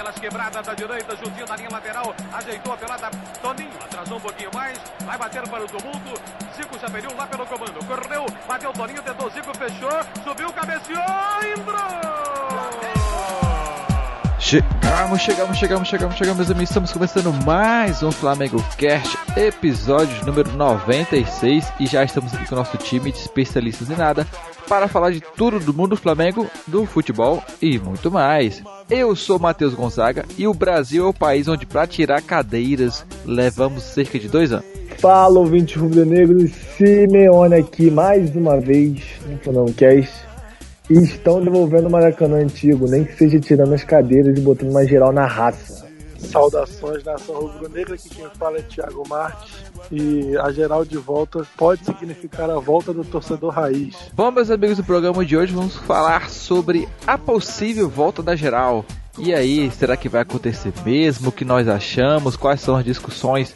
pelas quebradas da direita, juntinho da linha lateral, ajeitou a pelada, Toninho, atrasou um pouquinho mais, vai bater para o tumulto, Zico já perdeu lá pelo comando, correu, bateu Toninho, tentou Zico, fechou, subiu, cabeceou, entrou! Chegamos, chegamos, chegamos, chegamos, chegamos, meus amigos. Estamos começando mais um Flamengo Cast, episódio número 96. E já estamos aqui com o nosso time de especialistas em nada para falar de tudo do mundo do Flamengo, do futebol e muito mais. Eu sou Matheus Gonzaga e o Brasil é o país onde, para tirar cadeiras, levamos cerca de dois anos. Fala, ouvinte rubro-negro, Simeone aqui mais uma vez no Flamengo Cast e estão devolvendo o Maracanã antigo, nem que seja tirando as cadeiras e botando mais geral na raça. Saudações, nação rubro-negra, aqui quem fala é Thiago Marques. E a geral de volta pode significar a volta do torcedor raiz. Bom, meus amigos do programa de hoje, vamos falar sobre a possível volta da geral. E aí, será que vai acontecer mesmo? O que nós achamos? Quais são as discussões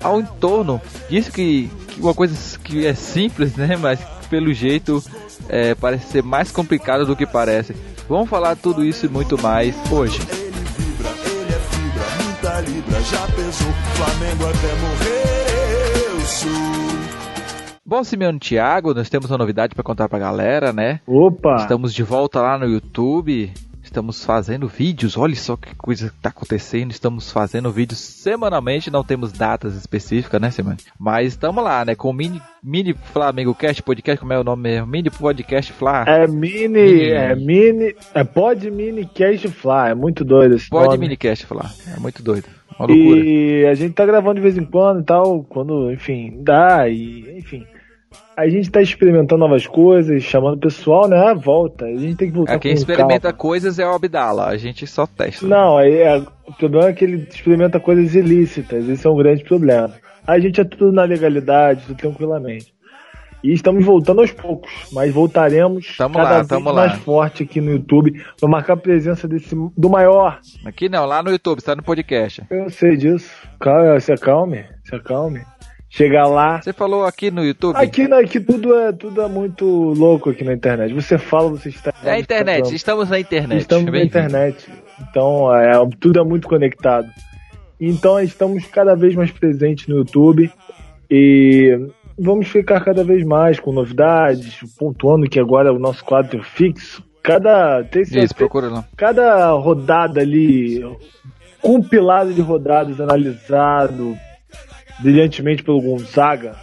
ao entorno disso que, que uma coisa que é simples, né? Mas pelo jeito é, parece ser mais complicado do que parece. Vamos falar tudo isso e muito mais hoje. Ele vibra, ele é fibra, muita libra, já pesou, Flamengo até morrer, eu sou. Bom, Simeone Thiago, nós temos uma novidade para contar pra galera, né? Opa! Estamos de volta lá no YouTube. Estamos fazendo vídeos, olha só que coisa que está acontecendo. Estamos fazendo vídeos semanalmente, não temos datas específicas, né, semana? Mas estamos lá, né, com o mini, mini Flamengo Cast Podcast, como é o nome mesmo? Mini Podcast Fla. É mini, mini. é mini, é Pod Mini Cast Fla, é muito doido esse Pod nome. Mini Cast Fla, é muito doido. Uma loucura. E a gente tá gravando de vez em quando e tal, quando, enfim, dá e, enfim a gente tá experimentando novas coisas, chamando o pessoal, né? volta. A gente tem que voltar é, Quem experimenta calma. coisas é o Abdala, a gente só testa. Não, é, é, o problema é que ele experimenta coisas ilícitas, esse é um grande problema. A gente é tudo na legalidade, tudo tranquilamente. E estamos voltando aos poucos, mas voltaremos tamo cada lá, vez mais lá. forte aqui no YouTube para marcar a presença desse do maior. Aqui não, lá no YouTube, está no podcast. Eu sei disso. Calma, se acalme, se acalme chegar lá. Você falou aqui no YouTube? Aqui, aqui tudo é tudo é muito louco aqui na internet. Você fala, você está. É a internet, estamos na internet. Estamos na internet. Então, é, tudo é muito conectado. Então, estamos cada vez mais presentes no YouTube e vamos ficar cada vez mais com novidades, pontuando que agora é o nosso quadro fixo. Cada tem Isso, procura lá. Cada rodada ali compilado de rodadas analisado brilhantemente pelo Gonzaga,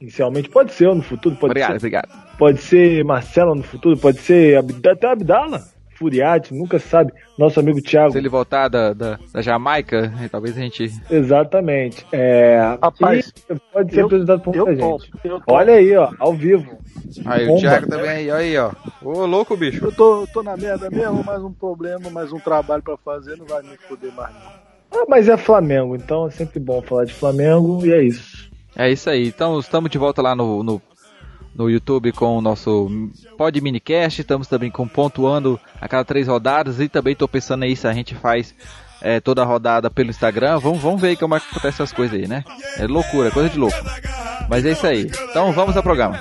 inicialmente. Pode ser no futuro, pode obrigado, ser. Obrigado. Pode ser Marcelo no futuro, pode ser até Abdala. Furiati, nunca sabe. Nosso amigo Thiago. Se ele voltar da, da, da Jamaica, talvez a gente. Exatamente. É, Rapaz, pode ser eu, apresentado por muita gente. Topo, Olha aí, ó, ao vivo. Aí Bomba. o Thiago também aí, aí, ó. Ô, louco, bicho. Eu tô, tô na merda mesmo, mais um problema, mais um trabalho pra fazer, não vai me foder mais não. Ah, mas é Flamengo, então é sempre bom falar de Flamengo e é isso. É isso aí. Então estamos de volta lá no, no, no YouTube com o nosso Pod Minicast. Estamos também com pontuando a cada três rodadas e também estou pensando aí se a gente faz é, toda a rodada pelo Instagram. Vamos, vamos ver como é que acontece essas coisas aí, né? É loucura, coisa de louco. Mas é isso aí. Então vamos ao programa.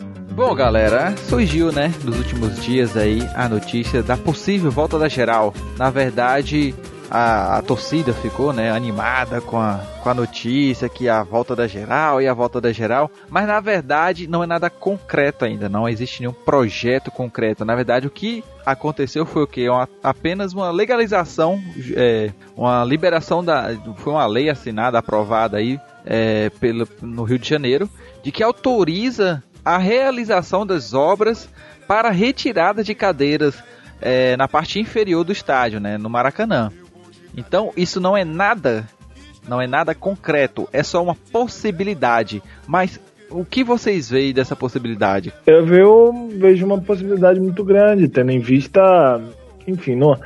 Bom, galera, surgiu, né, nos últimos dias aí a notícia da possível volta da geral. Na verdade, a, a, torcida ficou, né, animada com a, com a notícia que a volta da geral e a volta da geral, mas na verdade não é nada concreto ainda, não existe nenhum projeto concreto. Na verdade, o que aconteceu foi o que? Uma, apenas uma legalização, é, uma liberação da. Foi uma lei assinada, aprovada aí é, pelo, no Rio de Janeiro, de que autoriza a realização das obras para retirada de cadeiras é, na parte inferior do estádio, né, no Maracanã. Então isso não é nada, não é nada concreto, é só uma possibilidade. Mas o que vocês veem dessa possibilidade? Eu vejo uma possibilidade muito grande, tendo em vista, enfim, no,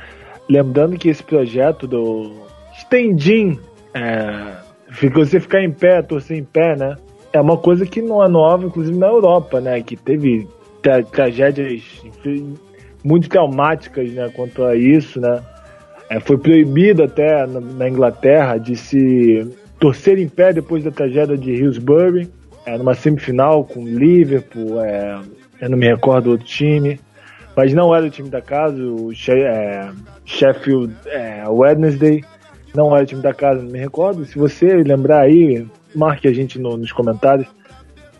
lembrando que esse projeto do Stendim, é, você ficar em pé, torcer em pé, né? É uma coisa que não é nova, inclusive na Europa, né? Que teve tra tragédias muito traumáticas, né? Quanto a isso, né? É, foi proibido até na, na, Inglaterra de se torcer em pé depois da tragédia de Hillsbury. é, numa semifinal com Liverpool, é, eu não me recordo do outro time, mas não era o time da casa, o é, Sheffield é, Wednesday, não era o time da casa, não me recordo. Se você lembrar aí, marque a gente no, nos comentários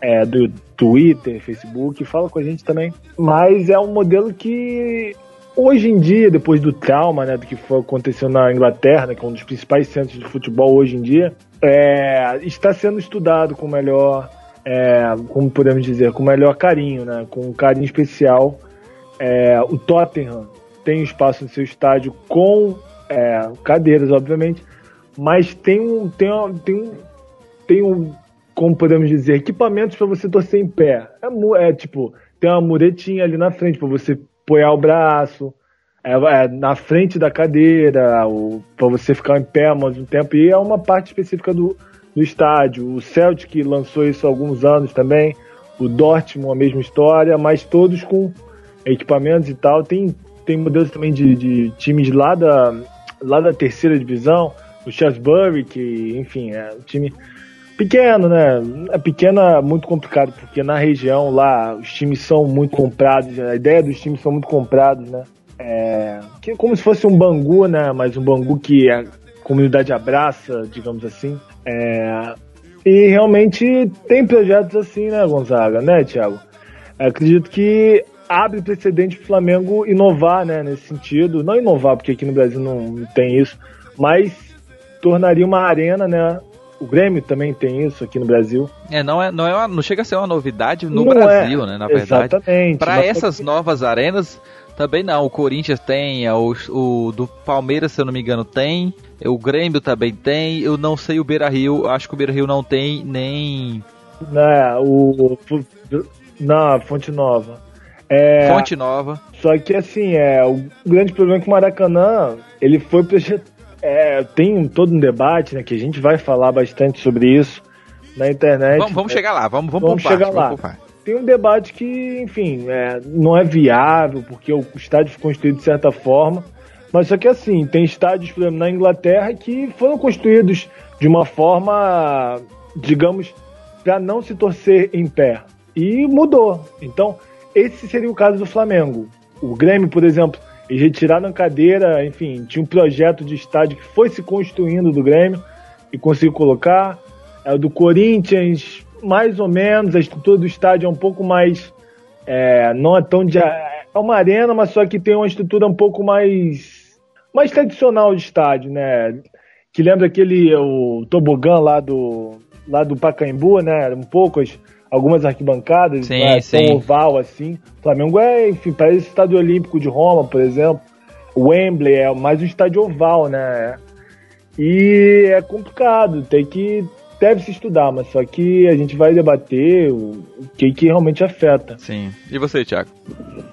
é, do Twitter, Facebook, fala com a gente também. Mas é um modelo que hoje em dia, depois do trauma, né, do que foi, aconteceu na Inglaterra, né, que é um dos principais centros de futebol hoje em dia, é, está sendo estudado com melhor, é, como podemos dizer, com melhor carinho, né, com um carinho especial. É, o Tottenham tem espaço no seu estádio com é, cadeiras, obviamente, mas tem um, tem, um, tem, um, tem um, como podemos dizer, equipamentos para você torcer em pé. É, é, tipo, tem uma muretinha ali na frente para você apoiar o braço, é, é, na frente da cadeira, para você ficar em pé mais um tempo. E é uma parte específica do, do estádio. O Celtic lançou isso há alguns anos também. O Dortmund, a mesma história, mas todos com equipamentos e tal. Tem, tem modelos também de, de times lá da, lá da terceira divisão. O Shrewsbury, que, enfim, é um time pequeno, né? É pequeno é muito complicado, porque na região lá os times são muito comprados, a ideia dos times são muito comprados, né? É, que é como se fosse um Bangu, né? Mas um Bangu que a comunidade abraça, digamos assim. É, e realmente tem projetos assim, né, Gonzaga, né, Thiago? Acredito que abre precedente para o Flamengo inovar, né, nesse sentido. Não inovar, porque aqui no Brasil não tem isso, mas tornaria uma arena, né, o Grêmio também tem isso aqui no Brasil. É, não é, não é uma, não chega a ser uma novidade no não Brasil, é. né, na verdade. Exatamente. Para essas novas arenas também não. O Corinthians tem, é o, o, do Palmeiras, se eu não me engano, tem. O Grêmio também tem. Eu não sei o Beira Rio, acho que o Beira Rio não tem nem. Não, o. Não, Fonte Nova. É, Fonte Nova. Só que assim, é, o grande problema é que o Maracanã, ele foi é, tem todo um debate, né, que a gente vai falar bastante sobre isso na internet. Vamos, vamos chegar lá, vamos, vamos, vamos chegar parte, lá. tem um debate que, enfim, é, não é viável, porque o estádio foi construído de certa forma. Mas só que assim, tem estádios, por exemplo, na Inglaterra que foram construídos de uma forma, digamos, para não se torcer em pé. E mudou. Então, esse seria o caso do Flamengo. O Grêmio, por exemplo, eles retiraram cadeira, enfim, tinha um projeto de estádio que foi se construindo do Grêmio e conseguiu colocar. É, o do Corinthians, mais ou menos, a estrutura do estádio é um pouco mais. É, não é tão de. É uma arena, mas só que tem uma estrutura um pouco mais. mais tradicional de estádio, né? Que lembra aquele. o tobogã lá do. lá do Pacaembu, né? Um pouco as algumas arquibancadas, sim, né, sim. oval assim. O Flamengo é, enfim, parece o estádio olímpico de Roma, por exemplo. O Wembley é mais um estádio oval, né? E é complicado, tem que deve se estudar, mas só que a gente vai debater o, o que que realmente afeta. Sim. E você, Thiago?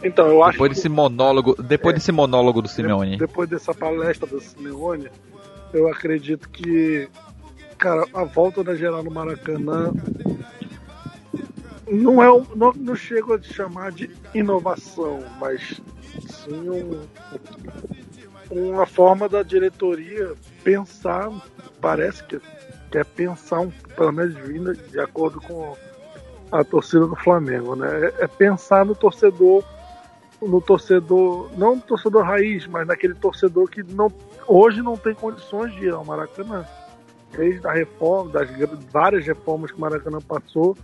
Então, eu acho depois desse monólogo, depois é, desse monólogo do Simeone. Depois dessa palestra do Simeone, eu acredito que cara, a volta da geral no Maracanã não é não, não chego a chamar de inovação, mas sim um, uma forma da diretoria pensar, parece que quer pensar um, pelo menos vindo de acordo com a torcida do Flamengo, né? É, é pensar no torcedor, no torcedor, não no torcedor raiz, mas naquele torcedor que não, hoje não tem condições de ir ao Maracanã. Desde a reforma, das várias reformas que o Maracanã passou,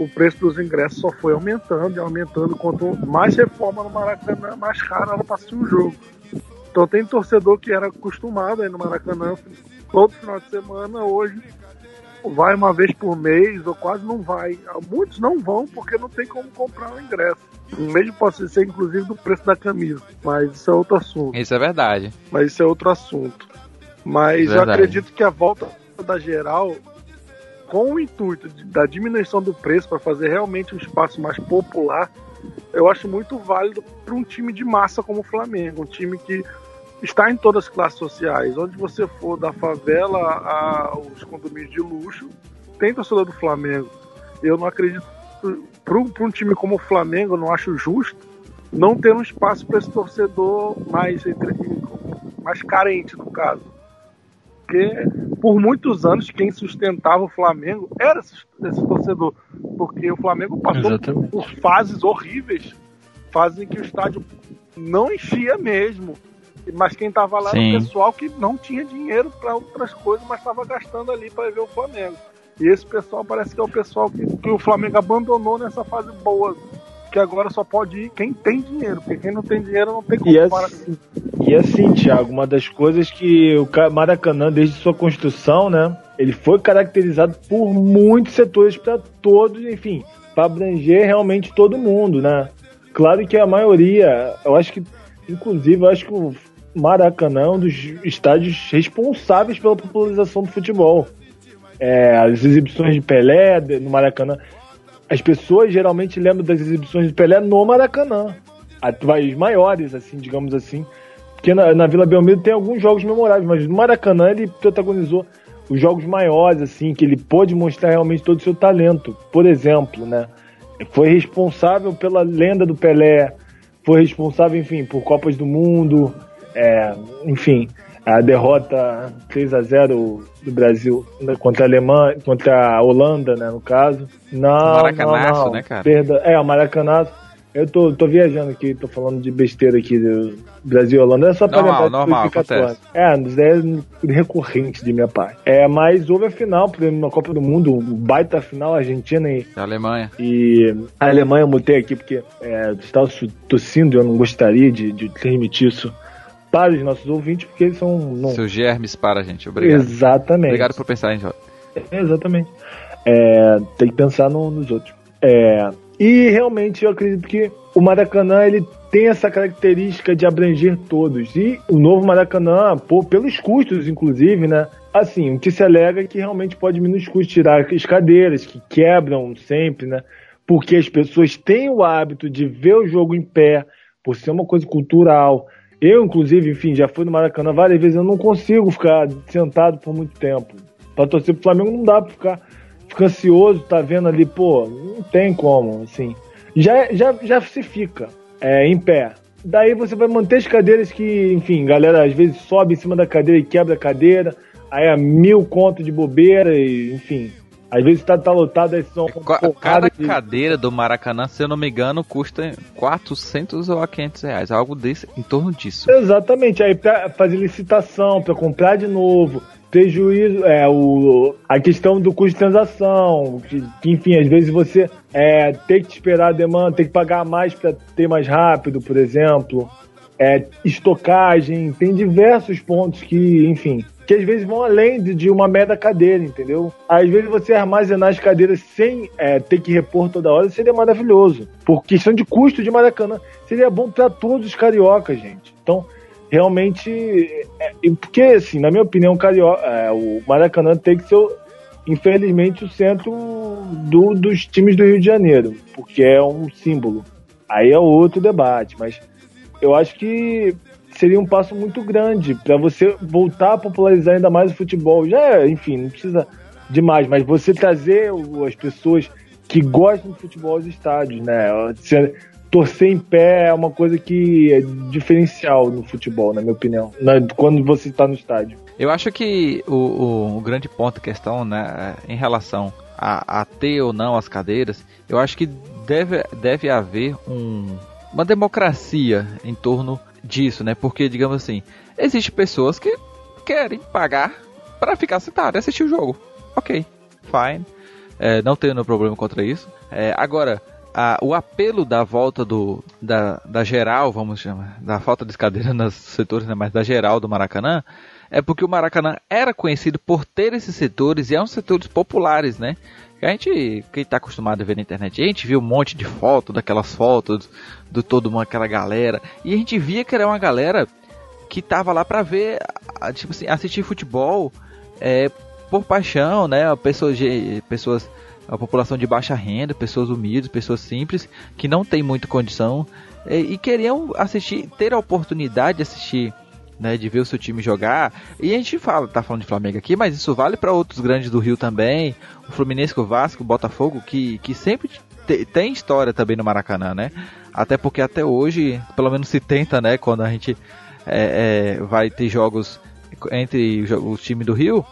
o preço dos ingressos só foi aumentando e aumentando. Quanto mais reforma no Maracanã, mais caro ela passa um jogo. Então tem torcedor que era acostumado aí no Maracanã todo final de semana, hoje vai uma vez por mês ou quase não vai. Muitos não vão porque não tem como comprar o ingresso. Mesmo pode ser inclusive do preço da camisa. Mas isso é outro assunto. Isso é verdade. Mas isso é outro assunto. Mas eu acredito que a volta da geral com o intuito de, da diminuição do preço para fazer realmente um espaço mais popular, eu acho muito válido para um time de massa como o Flamengo, um time que está em todas as classes sociais, onde você for da favela aos condomínios de luxo, tem torcedor do Flamengo. Eu não acredito para um time como o Flamengo, não acho justo não ter um espaço para esse torcedor mais mais carente no caso porque por muitos anos quem sustentava o Flamengo era esse, esse torcedor. porque o Flamengo passou Exatamente. por fases horríveis, fases em que o estádio não enchia mesmo. Mas quem tava lá era Sim. o pessoal que não tinha dinheiro para outras coisas, mas estava gastando ali para ver o Flamengo. E esse pessoal parece que é o pessoal que, que o Flamengo abandonou nessa fase boa. Que agora só pode ir quem tem dinheiro, porque quem não tem dinheiro não tem como E parar. assim, e assim, Thiago, uma das coisas que o Ca- Maracanã, desde sua construção, né, ele foi caracterizado por muitos setores para todos, enfim, para abranger realmente todo mundo, né? Claro que a maioria, eu acho que, inclusive, eu acho que o Maracanã é um dos estádios responsáveis pela popularização do futebol. É, as exibições de Pelé no Maracanã. As pessoas geralmente lembram das exibições de Pelé no Maracanã. As maiores, assim, digamos assim. Porque na, na Vila Belmiro tem alguns jogos memoráveis, mas no Maracanã ele protagonizou os jogos maiores, assim, que ele pôde mostrar realmente todo o seu talento. Por exemplo, né? Foi responsável pela lenda do Pelé, foi responsável, enfim, por Copas do Mundo, é, enfim, a derrota 3 a 0 do Brasil né, contra a Alemanha, contra a Holanda, né, no caso. Não, Maracanaço, não, não. né, cara? Perda, é, o Maracanaço. Eu tô, tô viajando aqui, tô falando de besteira aqui do Brasil e Holanda. É só pra Normal, lembrar normal, 2014. É, é recorrente de minha parte. É, mas houve a final, por exemplo, na Copa do Mundo, um baita final, Argentina e, Da Alemanha. e a Alemanha eu mutei aqui porque é, estava tossindo e eu não gostaria de, de transmitir isso para os nossos ouvintes, porque eles são. Não... Seus germes para, gente. Obrigado. Exatamente. Obrigado por pensar em Jota. Exatamente. É, tem que pensar no- nos outros. É, e realmente eu acredito que o Maracanã ele tem essa característica de abranger todos. E o novo Maracanã, pô, pelos custos, inclusive, né? Assim, o que se alega é que realmente pode diminuir os custos, tirar as cadeiras que quebram sempre, né? Porque as pessoas têm o hábito de ver o jogo em pé, por ser uma coisa cultural. Eu, inclusive, enfim, já fui no Maracanã várias vezes, eu não consigo ficar sentado por muito tempo. Pra torcer pro Flamengo não dá pra ficar, ficar ansioso, tá vendo ali, pô, não tem como, assim. Já, já, já se fica é, em pé. Daí você vai manter as cadeiras que, enfim, galera às vezes sobe em cima da cadeira e quebra a cadeira, aí é mil conto de bobeira, e, enfim. Às vezes tá, tá lotado, aí são porrada Cada de- cadeira do Maracanã, se eu não me engano, custa 400 ou a 500 reais. Algo desse, em torno disso. Exatamente, aí pra fazer licitação, pra comprar de novo, prejuízo, é, o, a questão do custo de transação, que, que, enfim, às vezes você é, tem que esperar a demanda, tem que pagar mais para ter mais rápido, por exemplo, é, estocagem, tem diversos pontos que, enfim, que às vezes vão além de, de uma mera cadeira, entendeu? Às vezes você armazenar as cadeiras sem é, ter que repor toda hora seria maravilhoso. Por questão de custo de Maracanã, seria bom para todos os cariocas, gente. Então, realmente, é, e porque assim, na minha opinião, o carioca, é, o Maracanã tem que ser, infelizmente, o centro do- dos times do Rio de Janeiro, porque é um símbolo. Aí é outro debate, mas eu acho que seria um passo muito grande para você voltar a popularizar ainda mais o futebol. Já, enfim, não precisa demais, mas você trazer as pessoas que gostam de futebol aos estádios, né? Torcer em pé é uma coisa que é diferencial no futebol, na minha opinião, quando você está no estádio. Eu acho que o, o, o grande ponto questão, né, em relação a, a ter ou não as cadeiras, eu acho que deve, deve haver um, uma democracia em torno disso, né? Porque, digamos assim, existem pessoas que querem pagar para ficar sentado e assistir o jogo. Ok, fine. É, não tenho nenhum problema contra isso. É, agora, a- o apelo da volta do da, da geral, vamos chamar, da falta de cadeira nos setores, né, mas da geral do Maracanã, é porque o Maracanã era conhecido por ter esses setores e é um setores populares, né? Que A gente, quem tá acostumado a ver na internet, a gente viu um monte de foto, daquelas fotos do todo mundo, aquela galera, e a gente via que era uma galera que tava lá pra ver, tipo assim, assistir futebol é, por paixão, né? Pessoas, pessoas, a população de baixa renda, pessoas humildes, pessoas simples, que não tem muita condição é, e queriam assistir, ter a oportunidade de assistir, né? De ver o seu time jogar. E a gente fala, tá falando de Flamengo aqui, mas isso vale para outros grandes do Rio também, Fluminense, o Vasco, Botafogo, que, que sempre te- tem história também no Maracanã, né? Até porque até hoje, pelo menos se tenta, né? Quando a gente é, é, vai ter jogos entre o o time do Rio,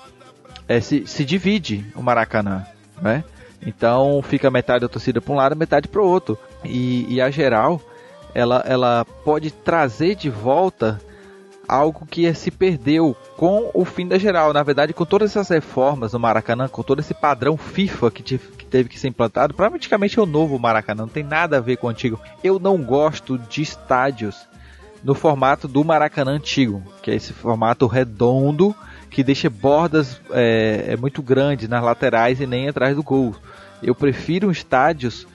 é, se, se divide o Maracanã, né? Então fica metade da torcida para um lado, metade para o outro. E, e, a geral, ela, ela pode trazer de volta algo que se perdeu com o fim da geral. Na verdade, com todas essas reformas no Maracanã, com todo esse padrão FIFA que, te, que teve que ser implantado, praticamente é o novo Maracanã, não tem nada a ver com o antigo. Eu não gosto de estádios no formato do Maracanã antigo, que é esse formato redondo que deixa bordas é, é muito grandes nas laterais e nem atrás do gol. Eu prefiro estádios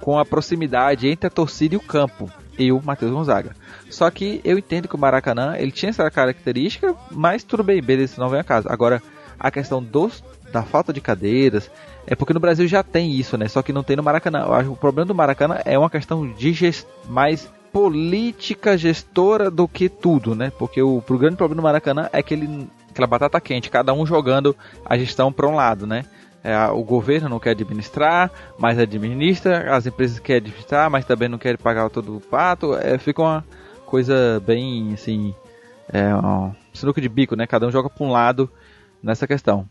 com a proximidade entre a torcida e o campo. Eu, Matheus Gonzaga. Só que eu entendo que o Maracanã ele tinha essa característica, mas tudo bem, beleza, não vem a casa. Agora, a questão dos, da falta de cadeiras é porque no Brasil já tem isso, né? Só que não tem no Maracanã. Eu acho que o problema do Maracanã é uma questão de gest... mais política gestora do que tudo, né? Porque o, o grande problema do Maracanã é que ele aquela batata quente, cada um jogando a gestão para um lado, né? É, o governo não quer administrar, mas administra, as empresas querem administrar, mas também não querem pagar todo o pato. É, fica uma coisa bem assim, é, um sinuca de bico, né? Cada um joga para um lado nessa questão.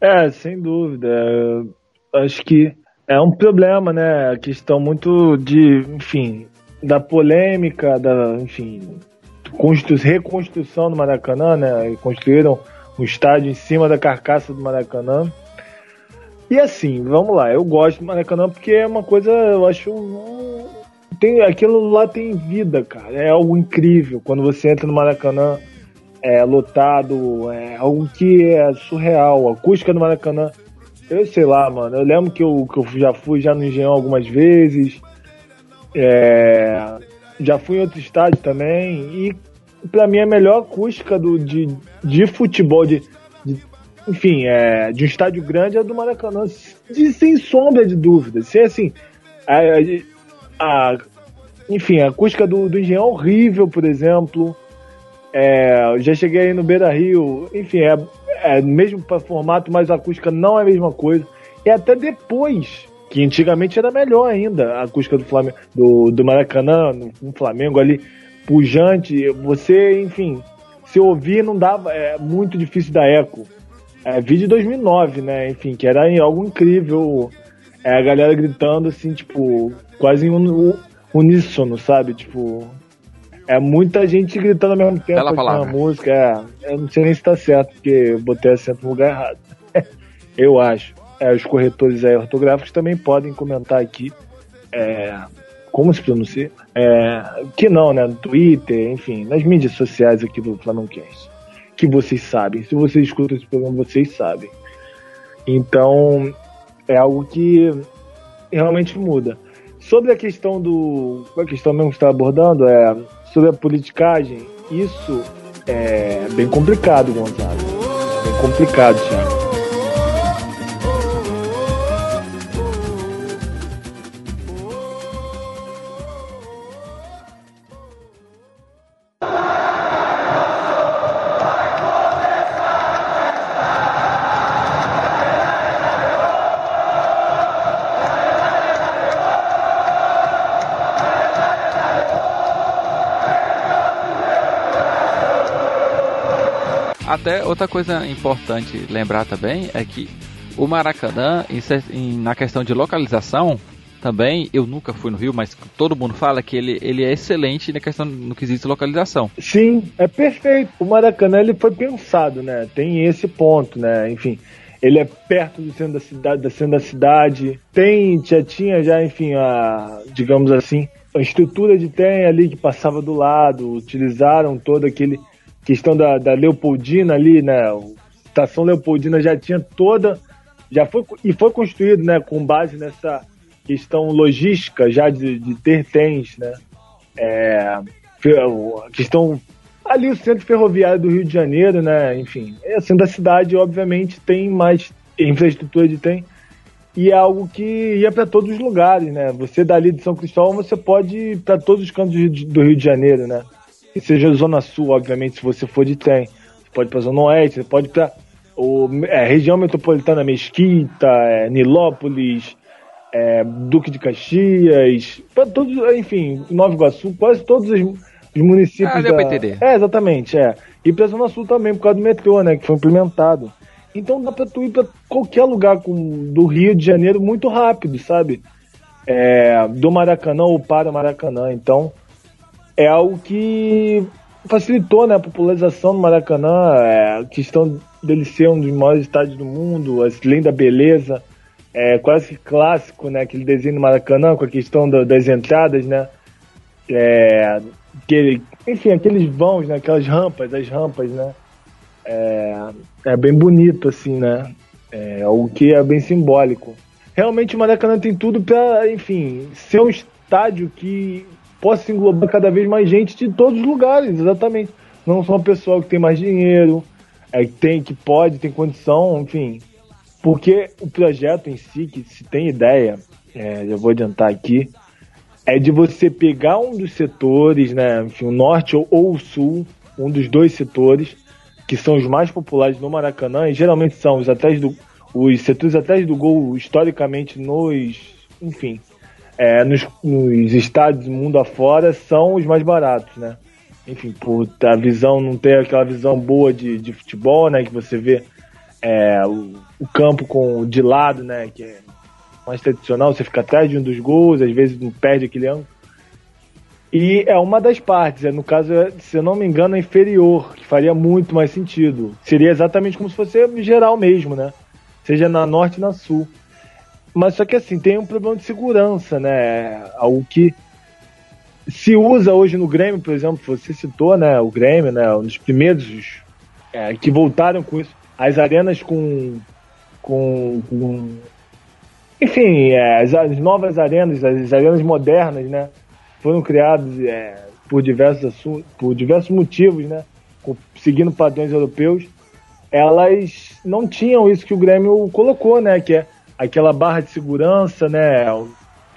É, sem dúvida. Acho que é um problema, né? A questão muito de, enfim, da polêmica, da, enfim, reconstrução do Maracanã, né? Construíram um estádio em cima da carcaça do Maracanã. E assim, vamos lá, eu gosto do Maracanã porque é uma coisa, eu acho. Tem, aquilo lá tem vida, cara. É algo incrível. Quando você entra no Maracanã, é lotado, é algo que é surreal. A acústica do Maracanã, eu sei lá, mano. Eu lembro que eu, que eu já fui já no Engenhão algumas vezes. É, já fui em outro estádio também. E para mim a melhor acústica do, de, de futebol, de enfim, é, de um estádio grande é do Maracanã, de, sem sombra de dúvida. Se assim, a, a, enfim, a acústica do, do Engenhão é horrível, por exemplo. É, já cheguei aí no Beira Rio, enfim, é, é mesmo para formato, mas a acústica não é a mesma coisa. E até depois, que antigamente era melhor ainda, a acústica do, Flamengo, do, do Maracanã, no, no Flamengo ali, pujante, você, enfim, se ouvir não dava, é muito difícil dar eco. É, vídeo de 2009, né, enfim, que era algo incrível, é, a galera gritando assim, tipo, quase em un, uníssono, sabe, tipo, é muita gente gritando ao mesmo tempo na música, é, eu não sei nem se tá certo, porque eu botei acento no lugar errado. eu acho. É, os corretores aí ortográficos também podem comentar aqui é, como se pronuncia, é, que não, né? No Twitter, enfim, nas mídias sociais aqui do Flamengo Cast. Que vocês sabem. Se vocês escutam esse programa, vocês sabem. Então, é algo que realmente muda. Sobre a questão do. A questão mesmo que está abordando, é sobre a politicagem, isso é bem complicado, Gonzalo. Bem complicado, Thiago. Até outra coisa importante lembrar também é que o Maracanã, na questão de localização, também, eu nunca fui no Rio, mas todo mundo fala que ele, ele é excelente na questão no quesito localização. Sim, é perfeito. O Maracanã ele foi pensado, né? Tem esse ponto, né? Enfim, ele é perto do centro da cidade, da centro da cidade. Tem, já tinha já, enfim, a, digamos assim, a estrutura de trem ali que passava do lado, utilizaram todo aquele questão da, da Leopoldina ali, né? A estação Leopoldina já tinha toda, já foi e foi construído, né, com base nessa questão logística já de, de ter trens, né? É, a questão ali o centro ferroviário do Rio de Janeiro, né? Enfim, é assim da cidade, obviamente tem mais infraestrutura de trem e é algo que ia para todos os lugares, né? Você dali de São Cristóvão, você pode ir para todos os cantos do Rio de Janeiro, né? Que seja Zona Sul, obviamente, se você for de trem. Você pode ir pra Zona Oeste, você pode o, é, região metropolitana Mesquita, é, Nilópolis, é, Duque de Caxias, para todos, enfim, Nova Iguaçu, quase todos os, os municípios. Ah, deu da... pra entender. É, exatamente, é. E pra Zona Sul também, por causa do metrô, né, que foi implementado. Então dá pra tu ir pra qualquer lugar com, do Rio de Janeiro muito rápido, sabe? É, do Maracanã ou para o Maracanã. Então é algo que facilitou né, a popularização do Maracanã, é, a questão dele ser um dos maiores estádios do mundo, além da beleza, é quase clássico, né, aquele desenho do Maracanã com a questão do, das entradas, né, é, aquele, enfim, aqueles vãos, né, aquelas rampas, as rampas, né, é, é bem bonito, assim, né? É, o que é bem simbólico. Realmente o Maracanã tem tudo para, enfim, ser um estádio que possa englobar cada vez mais gente de todos os lugares, exatamente. Não só o pessoal que tem mais dinheiro, é, que tem, que pode, tem condição, enfim. Porque o projeto em si, que se tem ideia, é, já vou adiantar aqui, é de você pegar um dos setores, né, enfim, o norte ou, ou o sul, um dos dois setores, que são os mais populares no Maracanã, e geralmente são os atrás do os setores atrás do gol historicamente nos, enfim, é, nos, nos estádios mundo afora são os mais baratos, né? Enfim, por a visão não ter aquela visão boa de, de futebol, né? Que você vê é, o, o, campo com de lado, né? Que é mais tradicional, você fica atrás de um dos gols, às vezes não perde aquele ângulo. E é uma das partes, é, no caso, é, se eu não me engano, é inferior, que faria muito mais sentido. Seria exatamente como se fosse geral mesmo, né? Seja na norte e na sul. Mas só que assim, tem um problema de segurança, né? Algo que se usa hoje no Grêmio, por exemplo, você citou, né? O Grêmio, né? Um dos primeiros é, que voltaram com isso. As arenas com. com, com enfim, é, as, as novas arenas, as arenas modernas, né? foram criados é, por, diversos, por diversos motivos, né? Seguindo padrões europeus, elas não tinham isso que o Grêmio colocou, né? Que é aquela barra de segurança, né?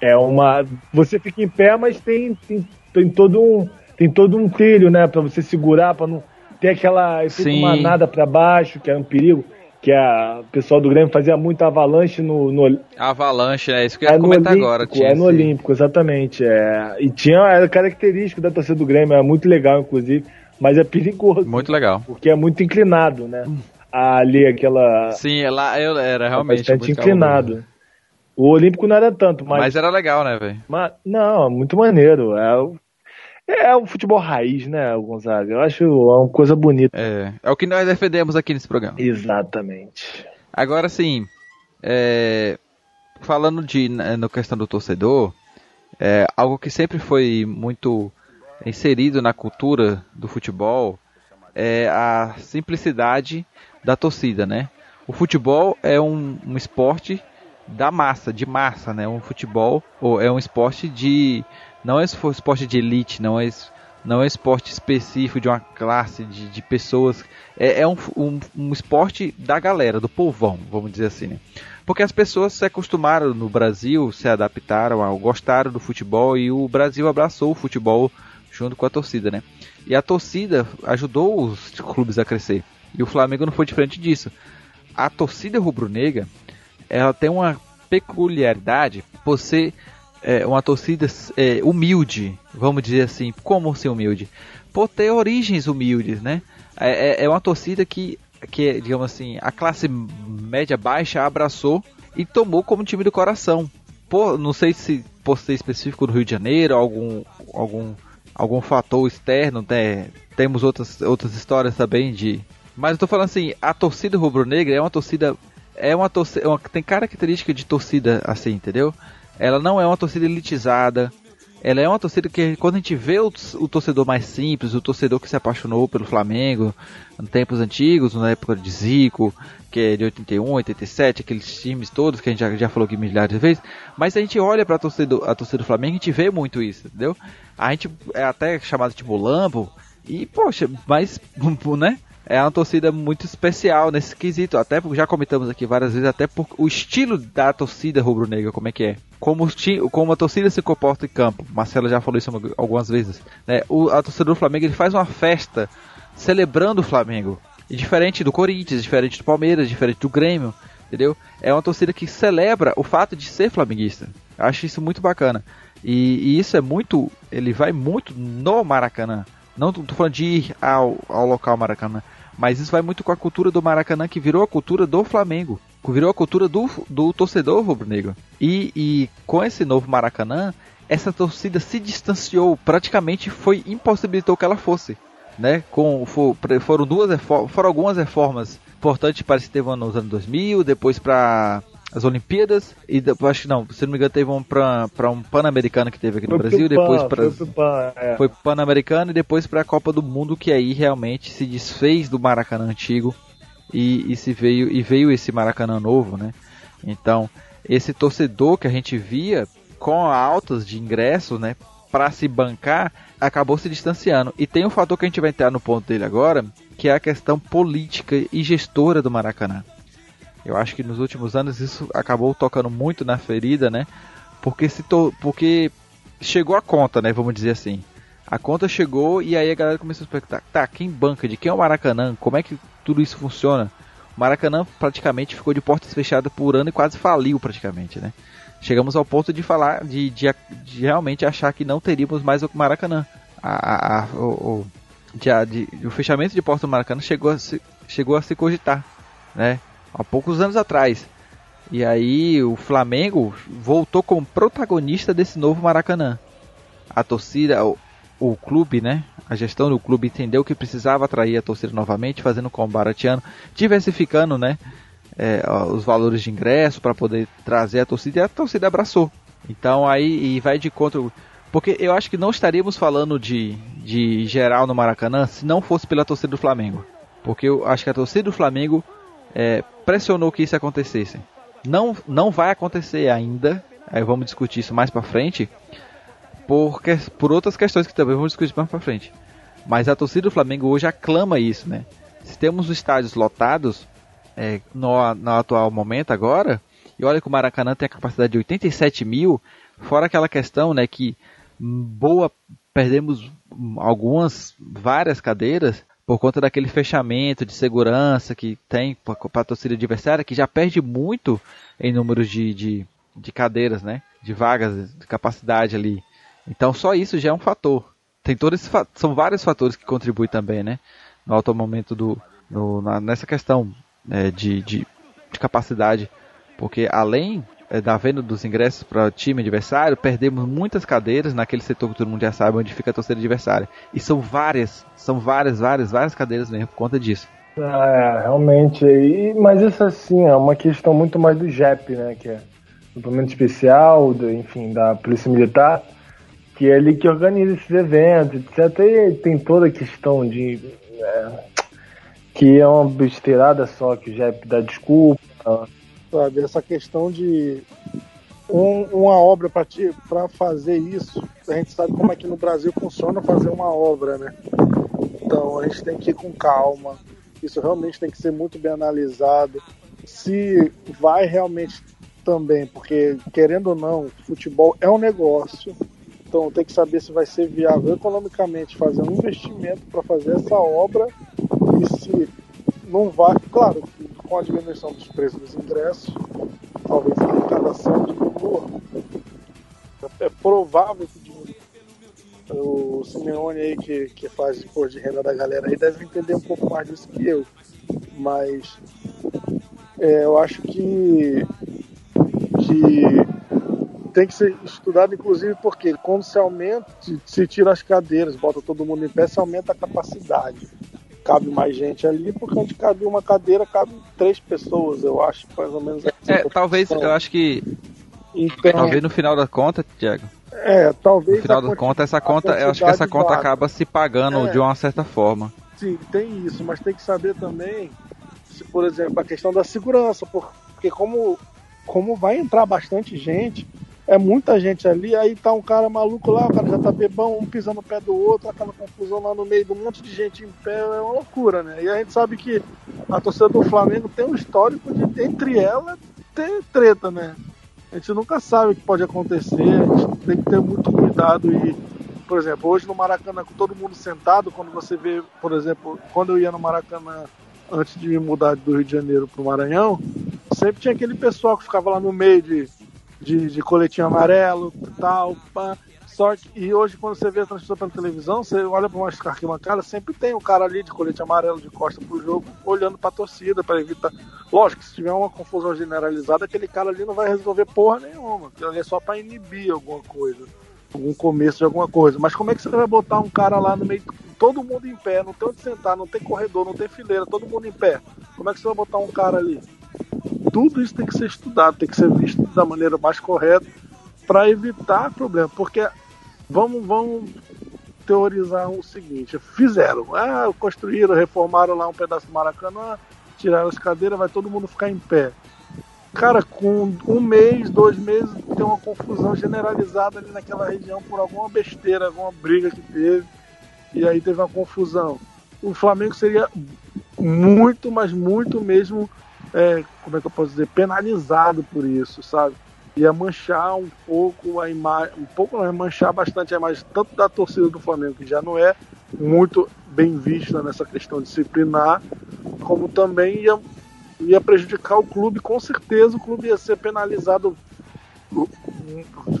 É uma. Você fica em pé, mas tem, tem, tem todo um. Tem todo um trilho, né? Para você segurar, para não ter aquela efeito manada para baixo, que é um perigo que a, o pessoal do Grêmio fazia muito avalanche no, no... Avalanche, é isso que eu ia é comentar Olímpico, agora. Tinha é no Olímpico, exatamente. É, e tinha, era característico da torcida do Grêmio, é muito legal, inclusive, mas é perigoso. Muito legal. Porque é muito inclinado, né? Ali, aquela... Sim, ela era realmente bastante inclinado. O Olímpico não era tanto, mas... Mas era legal, né, velho? Não, muito maneiro. É, é o futebol raiz, né, Gonzaga? Eu acho uma coisa bonita. É, é o que nós defendemos aqui nesse programa. Exatamente. Agora sim, é, falando de no questão do torcedor, é, algo que sempre foi muito inserido na cultura do futebol é a simplicidade da torcida, né? O futebol é um, um esporte da massa, de massa, né? Um futebol ou é um esporte de não é esporte de elite, não é, não é esporte específico de uma classe de, de pessoas. É, é um, um, um, esporte da galera, do povão, vamos dizer assim. Né? Porque as pessoas se acostumaram no Brasil, se adaptaram, ao, gostaram do futebol e o Brasil abraçou o futebol junto com a torcida, né? E a torcida ajudou os clubes a crescer. E o Flamengo não foi diferente disso. A torcida rubro-negra, ela tem uma peculiaridade por ser é, uma torcida é, humilde, vamos dizer assim. Como ser humilde? Por ter origens humildes, né? É, é, é uma torcida que, que, digamos assim, a classe média baixa abraçou e tomou como time do coração. Por, não sei se por ser específico do Rio de Janeiro, algum, algum, algum fator externo, né? temos outras, outras histórias também de. Mas eu tô falando assim, a torcida rubro-negra é uma torcida. É uma torcida. É tem característica de torcida assim, entendeu? Ela não é uma torcida elitizada. Ela é uma torcida que, quando a gente vê o, o torcedor mais simples, o torcedor que se apaixonou pelo Flamengo em tempos antigos, na época de Zico, que é de 81, 87, aqueles times todos que a gente já, já falou aqui milhares de vezes, mas a gente olha para a torcida do Flamengo e a gente vê muito isso, entendeu? A gente é até chamado de mulambo, e poxa, mas, né? É uma torcida muito especial nesse quesito. Até porque já comentamos aqui várias vezes, até por o estilo da torcida rubro-negra, como é que é. Como, como a torcida se comporta em campo. Marcelo já falou isso algumas vezes. Né? O, a torcida do Flamengo ele faz uma festa celebrando o Flamengo. E diferente do Corinthians, diferente do Palmeiras, diferente do Grêmio, entendeu? É uma torcida que celebra o fato de ser flamenguista. acho isso muito bacana. E, e, isso é muito. Ele vai muito no Maracanã. Não tô falando de ir ao, ao local Maracanã, Mas isso vai muito com a cultura do Maracanã, que virou a cultura do Flamengo. Virou a cultura do, do torcedor rubro-negro. E, e com esse novo Maracanã, essa torcida se distanciou, praticamente foi impossibilitou que ela fosse. Né? Com, for, foram duas foram algumas reformas importantes para esse teve nos anos 2000, depois para as Olimpíadas e acho que não, se não me engano, teve um para um Pan-Americano que teve aqui no foi Brasil, depois para foi, é. Pan-Americano e depois para a Copa do Mundo que aí realmente se desfez do Maracanã antigo e, e se veio e veio esse Maracanã novo, né? Então, esse torcedor que a gente via com altas de ingresso, né, para se bancar, acabou se distanciando. E tem um fator que a gente vai entrar no ponto dele agora, que é a questão política e gestora do Maracanã. Eu acho que nos últimos anos isso acabou tocando muito na ferida, né? Porque se to... porque chegou a conta, né? Vamos dizer assim. A conta chegou e aí a galera começou a perguntar: tá, quem banca? De quem é o Maracanã? Como é que tudo isso funciona? O Maracanã praticamente ficou de portas fechadas por ano e quase faliu praticamente, né? Chegamos ao ponto de falar, de, de, de realmente achar que não teríamos mais o Maracanã. A, a, a o, de, de, o fechamento de porta do Maracanã chegou a se, chegou a se cogitar, né? Há poucos anos atrás. E aí o Flamengo voltou como protagonista desse novo Maracanã. A torcida, o, o clube, né? A gestão do clube entendeu que precisava atrair a torcida novamente, fazendo como barateando, diversificando, né? É, os valores de ingresso para poder trazer a torcida e a torcida abraçou. Então aí vai de contra. Porque eu acho que não estaríamos falando de, de geral no Maracanã se não fosse pela torcida do Flamengo. Porque eu acho que a torcida do Flamengo é, pressionou que isso acontecesse. Não, não vai acontecer ainda. Aí vamos discutir isso mais para frente. Por, por outras questões que também vamos discutir mais para frente. Mas a torcida do Flamengo hoje aclama isso, né? Se temos os estádios lotados é, no, no atual momento agora, e olha que o Maracanã tem a capacidade de 87 mil, fora aquela questão, né, que boa perdemos algumas várias cadeiras por conta daquele fechamento de segurança que tem para a torcida adversária, que já perde muito em números de, de, de, cadeiras, né? De vagas, de capacidade ali. Então só isso já é um fator. Tem todos são vários fatores que contribuem também, né? No alto momento do, no, na, nessa questão é, de, de, de capacidade, porque além da venda dos ingressos para o time adversário, perdemos muitas cadeiras naquele setor que todo mundo já sabe, onde fica a torcida adversária. E são várias, são várias, várias, várias cadeiras mesmo por conta disso. É, realmente. E, mas isso assim é uma questão muito mais do JEP, né? Que é o Suplemento Especial, do, enfim, da Polícia Militar, que é ele que organiza esses eventos, etc. E tem toda a questão de. É, que é uma besteirada só, que o JEP dá desculpa sabe? Essa questão de um, uma obra para fazer isso, a gente sabe como é que no Brasil funciona fazer uma obra, né? Então a gente tem que ir com calma, isso realmente tem que ser muito bem analisado. Se vai realmente também, porque querendo ou não, futebol é um negócio, então tem que saber se vai ser viável economicamente fazer um investimento para fazer essa obra e se não vai, claro, com a diminuição dos preços dos ingressos, talvez a arrecadação diminua. É provável que diminua. O Simeone aí que, que faz imposto de renda da galera aí deve entender um pouco mais disso que eu. Mas é, eu acho que, que tem que ser estudado, inclusive, porque quando se aumenta, se, se tira as cadeiras, bota todo mundo em pé, se aumenta a capacidade cabe mais gente ali, porque onde cabe uma cadeira, cabe três pessoas, eu acho, mais ou menos assim. É, talvez, eu acho que. Então, talvez no final da conta, Tiago. É, talvez. No final da conta, essa conta, eu acho que essa conta vaga. acaba se pagando é, de uma certa forma. Sim, tem isso, mas tem que saber também, se, por exemplo, a questão da segurança, porque como, como vai entrar bastante gente, é muita gente ali, aí tá um cara maluco lá, o cara já tá bebão, um pisando no pé do outro, aquela confusão lá no meio de um monte de gente em pé, é uma loucura, né? E a gente sabe que a torcida do Flamengo tem um histórico de, entre ela, ter treta, né? A gente nunca sabe o que pode acontecer, a gente tem que ter muito cuidado e, por exemplo, hoje no Maracanã, com todo mundo sentado, quando você vê, por exemplo, quando eu ia no Maracanã antes de me mudar do Rio de Janeiro pro Maranhão, sempre tinha aquele pessoal que ficava lá no meio de de, de coletinho amarelo, tal, pá. Só que, e hoje, quando você vê a transmissão pela televisão, você olha para uma arquibancada, sempre tem um cara ali de colete amarelo de costa pro jogo, olhando para a torcida, para evitar. Lógico se tiver uma confusão generalizada, aquele cara ali não vai resolver porra nenhuma. Ele é só para inibir alguma coisa, algum começo de alguma coisa. Mas como é que você vai botar um cara lá no meio, todo mundo em pé, não tem onde sentar, não tem corredor, não tem fileira, todo mundo em pé? Como é que você vai botar um cara ali? Tudo isso tem que ser estudado, tem que ser visto da maneira mais correta para evitar problema, porque vamos, vamos teorizar o seguinte: fizeram, ah, construíram, reformaram lá um pedaço do Maracanã, tiraram as cadeiras, vai todo mundo ficar em pé. Cara, com um mês, dois meses, tem uma confusão generalizada ali naquela região por alguma besteira, alguma briga que teve, e aí teve uma confusão. O Flamengo seria muito, mas muito mesmo, é, como é que eu posso dizer, penalizado por isso, sabe? ia manchar um pouco a imagem, um pouco não, manchar bastante a imagem tanto da torcida do Flamengo, que já não é muito bem vista nessa questão disciplinar, como também ia, ia prejudicar o clube, com certeza o clube ia ser penalizado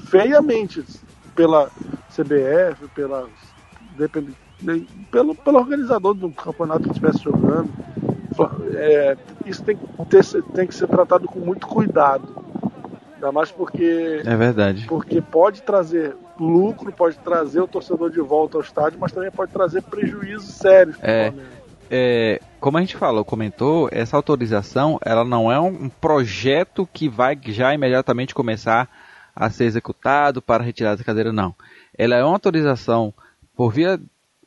feiamente pela CBF, pela pelo, pelo organizador do campeonato que estivesse jogando. É, isso tem, ter, tem que ser tratado com muito cuidado Ainda mais porque. É verdade. Porque pode trazer lucro, pode trazer o torcedor de volta ao estádio, mas também pode trazer prejuízos sérios. É, é, como a gente falou, comentou, essa autorização ela não é um projeto que vai já imediatamente começar a ser executado para retirar da cadeira, não. Ela é uma autorização por via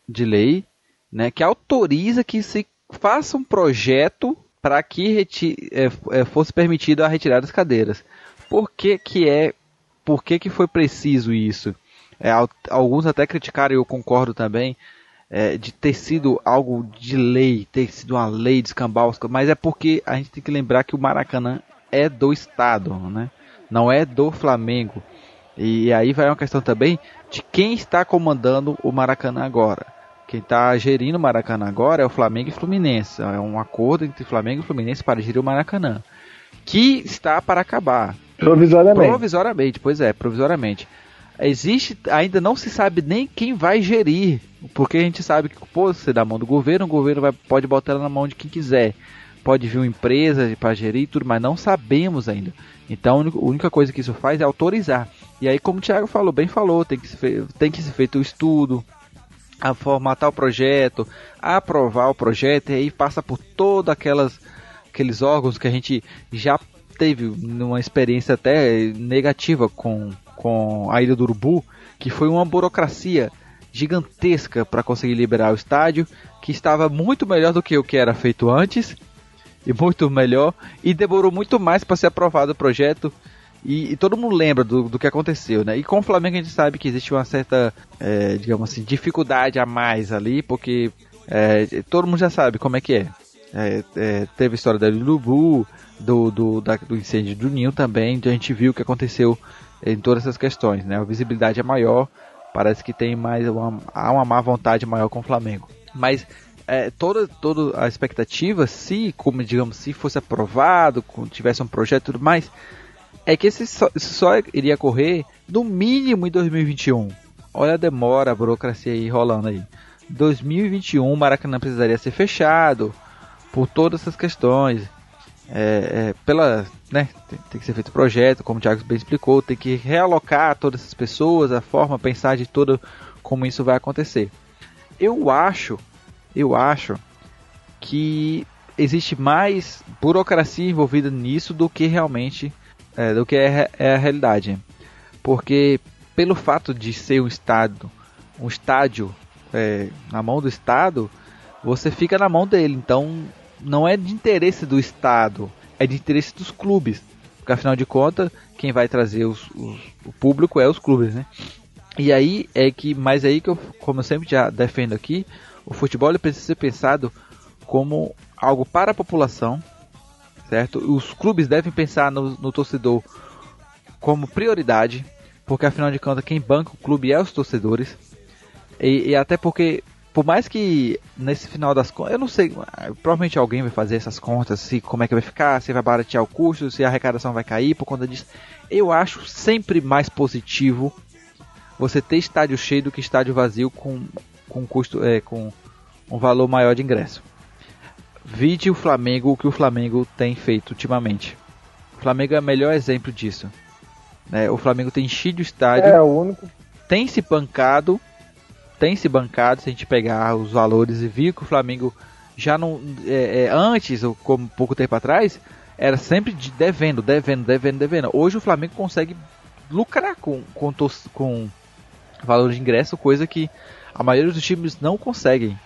de lei, né, que autoriza que se faça um projeto para que é, é, fosse permitido a retirada das cadeiras. Por que que é, por que que foi preciso isso? É, alguns até criticaram, e eu concordo também, é, de ter sido algo de lei, ter sido uma lei de mas é porque a gente tem que lembrar que o Maracanã é do Estado, né? não é do Flamengo. E aí vai uma questão também de quem está comandando o Maracanã agora. Quem está gerindo o Maracanã agora é o Flamengo e Fluminense. É um acordo entre Flamengo e Fluminense para gerir o Maracanã. Que está para acabar. Provisoriamente. Provisoriamente, pois é, provisoriamente. Existe, ainda não se sabe nem quem vai gerir, porque a gente sabe que, pô, você dá mão do governo, o governo vai, pode botar ela na mão de quem quiser. Pode vir uma empresa para gerir e tudo, mas não sabemos ainda. Então a única coisa que isso faz é autorizar. E aí, como o Thiago falou, bem falou, tem que ser, tem que ser feito o estudo, a formatar o projeto, a aprovar o projeto, e aí passa por todos aquelas aqueles órgãos que a gente já teve uma experiência até negativa com, com a Ilha do Urubu, que foi uma burocracia gigantesca para conseguir liberar o estádio, que estava muito melhor do que o que era feito antes, e muito melhor, e demorou muito mais para ser aprovado o projeto. E, e, todo mundo lembra do, do que aconteceu, né? E com o Flamengo a gente sabe que existe uma certa, é, digamos assim, dificuldade a mais ali, porque é, todo mundo já sabe como é que é. é, é teve a história da Urubu, do, do, da, do incêndio do Ninho também, então a gente viu o que aconteceu em todas essas questões, né? A visibilidade é maior, parece que tem mais uma, há uma má vontade maior com o Flamengo. Mas é, toda, toda a expectativa, se, como digamos, se fosse aprovado, tivesse um projeto e tudo mais, é que esse só, só iria correr no mínimo em 2021. Olha a demora, a burocracia aí rolando aí. 2021 o Maracanã precisaria ser fechado por todas essas questões é, é, pela, né, tem, tem, que ser feito projeto, como o Thiago bem explicou, tem que realocar todas essas pessoas, a forma, pensar de todo como isso vai acontecer. Eu acho, eu acho que existe mais burocracia envolvida nisso do que realmente é, do que é, é a realidade, porque pelo fato de ser um estado, um estádio é, na mão do estado, você fica na mão dele, então não é de interesse do Estado, é de interesse dos clubes. Porque afinal de contas, quem vai trazer os, os, o público é os clubes, né? E aí é que, mas aí que eu, como eu sempre já defendo aqui, o futebol precisa ser pensado como algo para a população, certo? Os clubes devem pensar no, no torcedor como prioridade, porque afinal de contas quem banca o clube é os torcedores. E, e até porque por mais que nesse final das contas, eu não sei, provavelmente alguém vai fazer essas contas, se como é que vai ficar, se vai baratear o custo, se a arrecadação vai cair por conta disso. Eu acho sempre mais positivo você ter estádio cheio do que estádio vazio com, com custo, é, com um valor maior de ingresso. Vide o Flamengo, o que o Flamengo tem feito ultimamente. O Flamengo é o melhor exemplo disso. Né? O Flamengo tem enchido o estádio. É, o único. Tem se bancado. Tem se bancado, se a gente pegar os valores e ver que o Flamengo já não. É, é, antes, ou como pouco tempo atrás, era sempre de devendo, devendo, devendo, devendo. Hoje o Flamengo consegue lucrar com, com, com valor de ingresso, coisa que a maioria dos times não conseguem.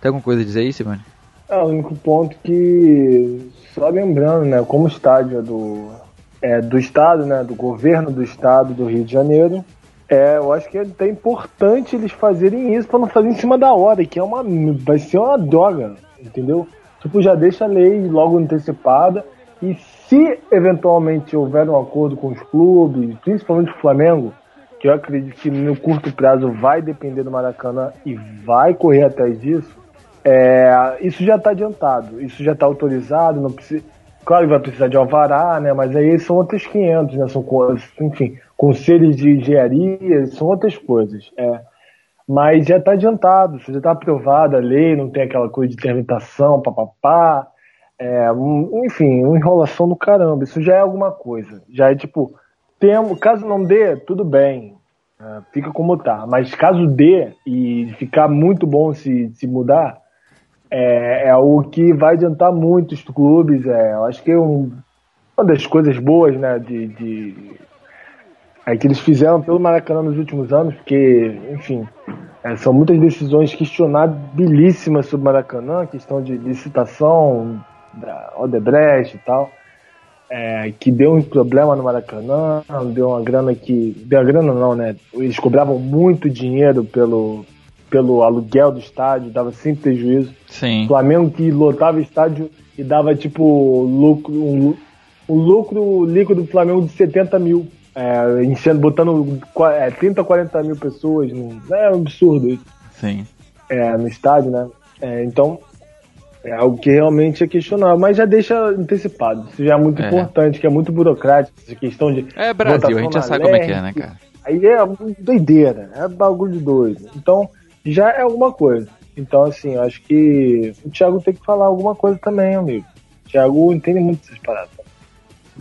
Tem alguma coisa a dizer aí, Simone? É, o único ponto que. Só lembrando, né? Como estádio é do, é, do Estado, né? Do governo do Estado do Rio de Janeiro. É, eu acho que é até importante eles fazerem isso para não fazer em cima da hora, que é uma. Vai ser uma droga, entendeu? Tipo, já deixa a lei logo antecipada. E se eventualmente houver um acordo com os clubes, principalmente o Flamengo, que eu acredito que no curto prazo vai depender do Maracanã e vai correr atrás disso, é, isso já está adiantado, isso já está autorizado, não precisa, claro que vai precisar de alvará, né, mas aí são outros 500, né, são, enfim, conselhos de engenharia, são outras coisas, é. Mas já está adiantado, já está aprovada a lei, não tem aquela coisa de tramitação, papapá, é, um, enfim, uma enrolação do caramba, isso já é alguma coisa, já é tipo, temos, caso não dê, tudo bem, é, fica como tá. Mas caso dê e ficar muito bom se, se mudar, é, é algo que vai adiantar muito os clubes. É, eu acho que é um, uma das coisas boas né, de, de é que eles fizeram pelo Maracanã nos últimos anos, porque, enfim, é, são muitas decisões questionabilíssimas sobre o Maracanã, questão de licitação da Odebrecht e tal, é, que deu um problema no Maracanã, deu uma grana que. Deu uma grana não, né? Eles cobravam muito dinheiro pelo, pelo aluguel do estádio, dava sempre prejuízo. Sim. Flamengo que lotava o estádio e dava tipo lucro, um, um lucro líquido do Flamengo de 70 mil. É, enchendo, botando é, 30, 40 mil pessoas. No, é um absurdo isso. Sim. É, no estádio, né? É, então, é algo que realmente é questionável, mas já deixa antecipado. Isso já é muito é. importante, que é muito burocrático, essa questão de. É Brasil, a gente já sabe como é que é, né, cara? Aí é doideira, é bagulho de doido. Então, já é alguma coisa. Então, assim, eu acho que o Thiago tem que falar alguma coisa também, amigo. O Thiago entende muito essas paradas.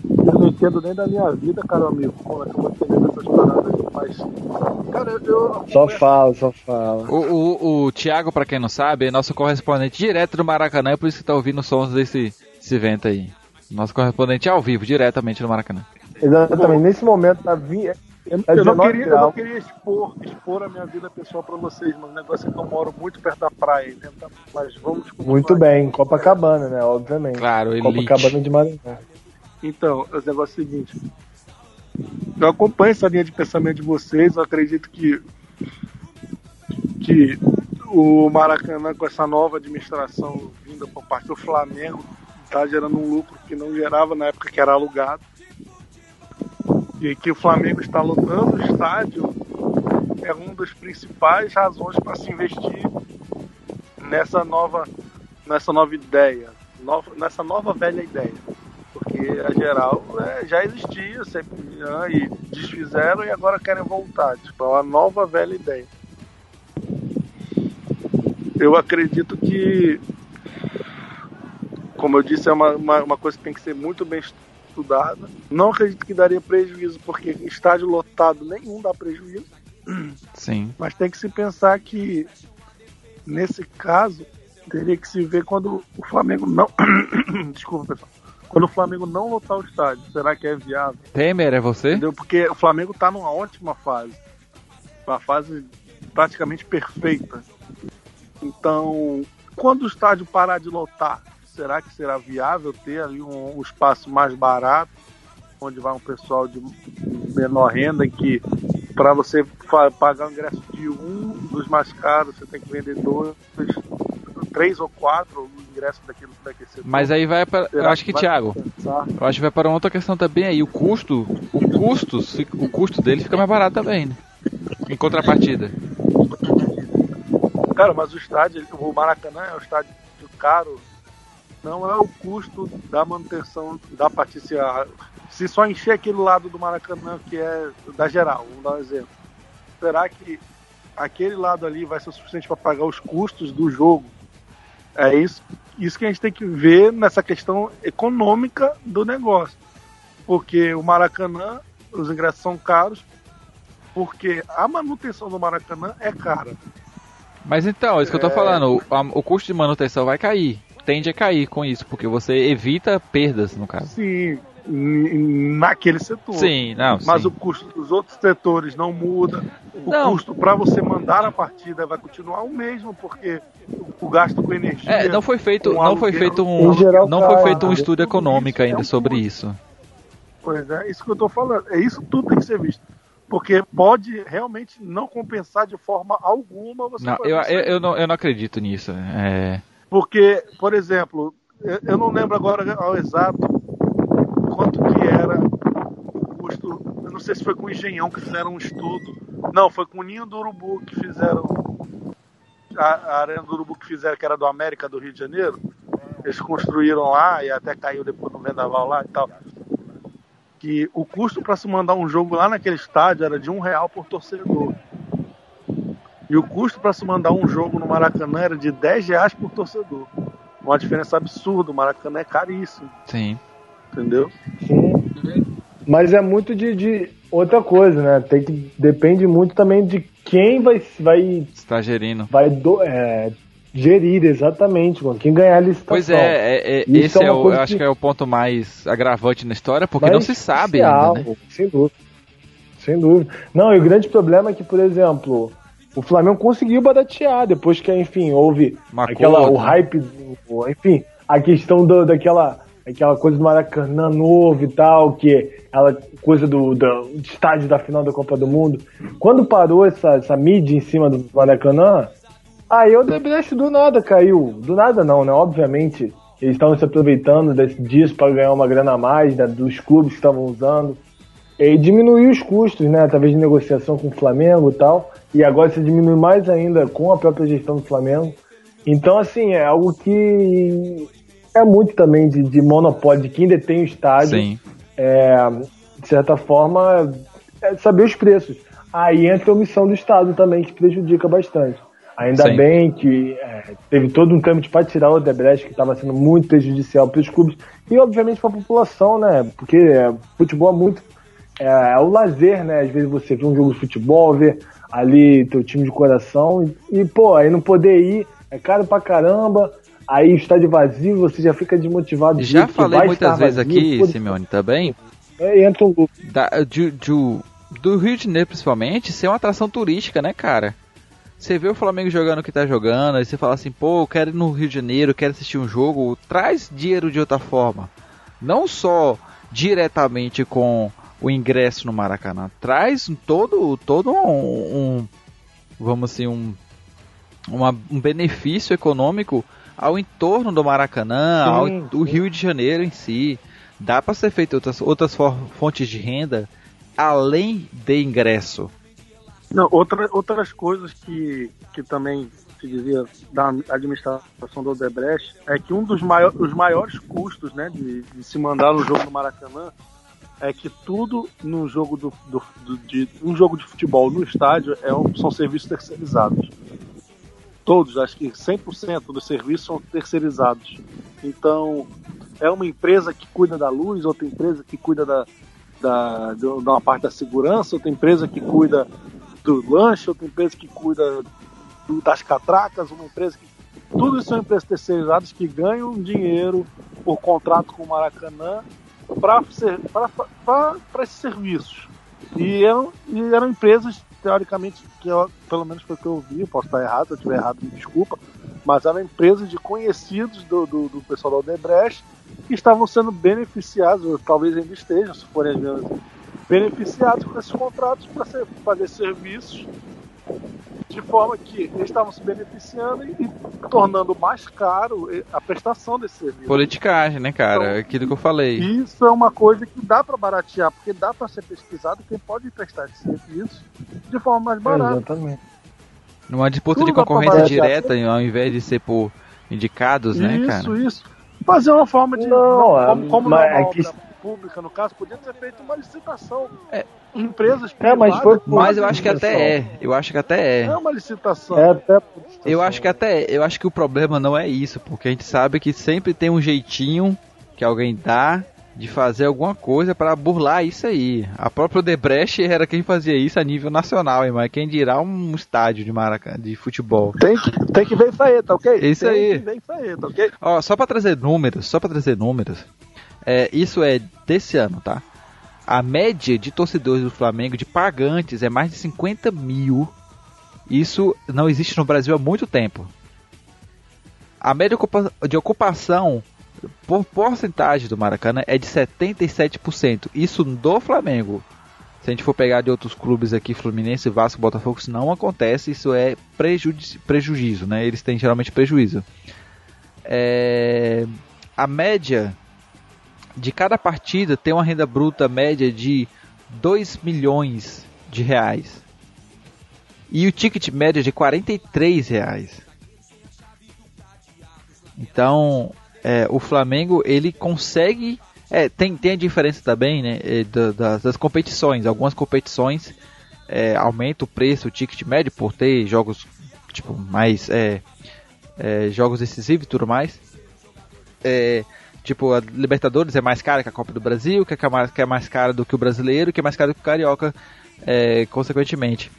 Eu não entendo nem da minha vida, cara, amigo, como é que eu vou entender dessas paradas aí, mas. Cara, eu. Só fala, só fala. O, o, o Thiago, pra quem não sabe, é nosso correspondente direto do Maracanã, é por isso que tá ouvindo os sons desse, desse evento aí. Nosso correspondente ao vivo, diretamente no Maracanã. Exatamente, nesse momento tá vi... Eu, eu, não queria, eu, não queria, expor, expor a minha vida pessoal para vocês, mas o negócio é que eu moro muito perto da praia, mas vamos Muito bem, Copacabana, né? Obviamente. Claro, elite. Copacabana de Maranhão. Então, o negócio é o seguinte. Eu acompanho essa linha de pensamento de vocês, eu acredito que, que o Maracanã, com essa nova administração vinda por parte do Flamengo, está gerando um lucro que não gerava na época que era alugado. E que o Flamengo está lutando o estádio é uma das principais razões para se investir nessa nova, nessa nova ideia, nova, nessa nova velha ideia porque a geral é, já existia sempre né, e desfizeram e agora querem voltar. Tipo, é uma nova velha ideia. Eu acredito que, como eu disse, é uma, uma, uma coisa que tem que ser muito bem estudada. Não acredito que daria prejuízo, porque estádio lotado nenhum dá prejuízo. Sim. Mas tem que se pensar que, nesse caso, teria que se ver quando o Flamengo não. Desculpa, pessoal quando o Flamengo não lotar o estádio, será que é viável? Temer, é você? Entendeu? Porque o Flamengo está numa ótima fase. Uma fase praticamente perfeita. Então, quando o estádio parar de lotar, será que será viável ter ali um, um espaço mais barato, onde vai um pessoal de menor renda, em que para você pagar o ingresso de um dos mais caros, você tem que vender dois, três ou quatro o ingresso daquilo do aquecedor. Mas aí vai para. Eu acho que, que Thiago. Eu acho que vai para outra questão também aí. O custo. O custo, o custo dele fica mais barato também, né? Em contrapartida. Cara, mas o estádio, o Maracanã é um estádio caro, não é o custo da manutenção da partida. Se só encher aquele lado do Maracanã que é da geral, vamos dar um exemplo. Será que aquele lado ali vai ser o suficiente para pagar os custos do jogo? É isso, isso que a gente tem que ver nessa questão econômica do negócio. Porque o Maracanã, os ingressos são caros, porque a manutenção do Maracanã é cara. Mas então, é isso que eu tô é... falando, o, o custo de manutenção vai cair. Tende a cair com isso, porque você evita perdas, no caso. Sim, naquele setor. Sim, não. Mas sim. o custo dos outros setores não muda. O não. custo para você mandar a partida vai continuar o mesmo, porque o gasto com energia. É, não foi feito, não foi feito um, geral, não foi feito um estudo econômico ainda é um sobre isso. Pois é, isso que eu tô falando. É isso tudo tem que ser visto. Porque pode realmente não compensar de forma alguma você. Não, eu, eu, eu, não, eu não acredito nisso. É... Porque, por exemplo, eu não lembro agora ao exato quanto que era o custo. Eu não sei se foi com o Engenhão que fizeram um estudo. Não, foi com o Ninho do Urubu que fizeram. A, a Arena do Urubu que fizeram, que era do América do Rio de Janeiro. Eles construíram lá e até caiu depois no vendaval lá e tal. Que o custo para se mandar um jogo lá naquele estádio era de um real por torcedor. E o custo para se mandar um jogo no Maracanã era de 10 reais por torcedor. Uma diferença absurda. O Maracanã é caríssimo. Sim entendeu? Sim. Mas é muito de, de, outra coisa, né? Tem que depende muito também de quem vai vai está gerindo. Vai do, é, gerir exatamente, mano. Quem ganhar a licitação. Pois é, é, é esse é, é o, eu acho que... que é o ponto mais agravante na história, porque não se sabe ainda, né? Sem dúvida. Sem dúvida. Não, e o grande problema é que, por exemplo, o Flamengo conseguiu baratear depois que, enfim, houve aquela o hype, enfim, a questão do, daquela aquela coisa do Maracanã novo e tal, que aquela coisa do, do estádio da final da Copa do Mundo. Quando parou essa, essa mídia em cima do Maracanã, aí o Debrecht do nada caiu. Do nada não, né? Obviamente, eles estavam se aproveitando desse, disso para ganhar uma grana a mais, né, dos clubes que estavam usando. E diminuiu os custos, né? Através de negociação com o Flamengo e tal. E agora se diminui mais ainda com a própria gestão do Flamengo. Então, assim, é algo que é muito também de, de monopólio, de quem detém o estádio. Sim. É, de certa forma, é saber os preços. Aí entra a omissão do Estado também, que prejudica bastante. Ainda Sim. bem que é, teve todo um trâmite para tirar o Odebrecht, que estava sendo muito prejudicial para os clubes e, obviamente, para a população, né? Porque é, futebol é muito. É, é, o lazer, né? Às vezes você vê um jogo de futebol, vê ali teu time de coração e, e pô, aí não poder ir é caro pra caramba aí o estádio vazio, você já fica desmotivado. Já falei muitas vezes vazio, aqui, pode... Simeone, também. É, entra um da, de, de, do Rio de Janeiro, principalmente, ser uma atração turística, né, cara? Você vê o Flamengo jogando o que tá jogando, aí você fala assim, pô, eu quero ir no Rio de Janeiro, quero assistir um jogo, traz dinheiro de outra forma. Não só diretamente com o ingresso no Maracanã, traz todo, todo um, um vamos assim, um, uma, um benefício econômico ao entorno do Maracanã, ao sim. Rio de Janeiro em si. Dá para ser feito outras, outras fontes de renda além de ingresso. Não, outra, outras coisas que, que também se dizia da administração do Odebrecht é que um dos maior, os maiores custos né, de, de, se mandar no jogo no Maracanã é que tudo no jogo do, do, do de um jogo de futebol no estádio é um, são serviços terceirizados todos, acho que 100% dos serviços são terceirizados. Então, é uma empresa que cuida da luz, outra empresa que cuida da, da, de uma parte da segurança, outra empresa que cuida do lanche, outra empresa que cuida do, das catracas, uma empresa que. Tudo isso são empresas terceirizadas que ganham dinheiro por contrato com o Maracanã para esses serviços. E eram, e eram empresas teoricamente, que eu, pelo menos foi o que eu vi, posso estar errado, se eu estiver errado, me desculpa, mas era empresa de conhecidos do, do, do pessoal da Odebrecht que estavam sendo beneficiados, talvez ainda estejam, se forem as mesmas, beneficiados com esses contratos para fazer serviços de forma que eles estavam se beneficiando e, e tornando mais caro a prestação desse serviço. Politicagem, né, cara? Então, Aquilo que eu falei. Isso é uma coisa que dá para baratear, porque dá para ser pesquisado quem pode prestar esse serviço de forma mais barata. Exatamente. Numa disputa de concorrência direta, ao invés de ser por indicados, isso, né, cara? Isso, isso. Fazer uma forma de. Não, como, é, como mas não é é uma que- obra pública, no caso, podia ter feito uma licitação. É. Empresas É, mas privadas foi- Mas eu acho que até licitação. é. Eu acho que até é. É uma licitação. É até Eu acho que até eu acho que o problema não é isso, porque a gente sabe que sempre tem um jeitinho que alguém dá de fazer alguma coisa para burlar isso aí. A própria Debrecht era quem fazia isso a nível nacional, hein, mas quem dirá um estádio de Maracanã de futebol. Tem que, tem que ver isso aí, tá ok? Isso tem aí. que ver isso aí, tá ok? Ó, só para trazer números, só para trazer números. É, isso é desse ano, tá? A média de torcedores do Flamengo, de pagantes, é mais de 50 mil. Isso não existe no Brasil há muito tempo. A média de ocupação por porcentagem do Maracanã é de 77%. Isso do Flamengo. Se a gente for pegar de outros clubes aqui, Fluminense, Vasco, Botafogo, isso não acontece. Isso é prejuízo, prejuízo né? Eles têm geralmente prejuízo. É, a média de cada partida tem uma renda bruta média de 2 milhões de reais. E o ticket médio é de 43 reais. Então, é, o Flamengo ele consegue. É, tem, tem a diferença também né, é, da- das, das competições. Algumas competições é, aumentam o preço, o ticket médio, por ter jogos tipo mais. É, jogos decisivos e tudo mais. É, tipo, a Libertadores é mais cara que a Copa do Brasil, que é mais, que é mais cara do que o brasileiro, que é mais cara do que o Carioca, é, consequentemente.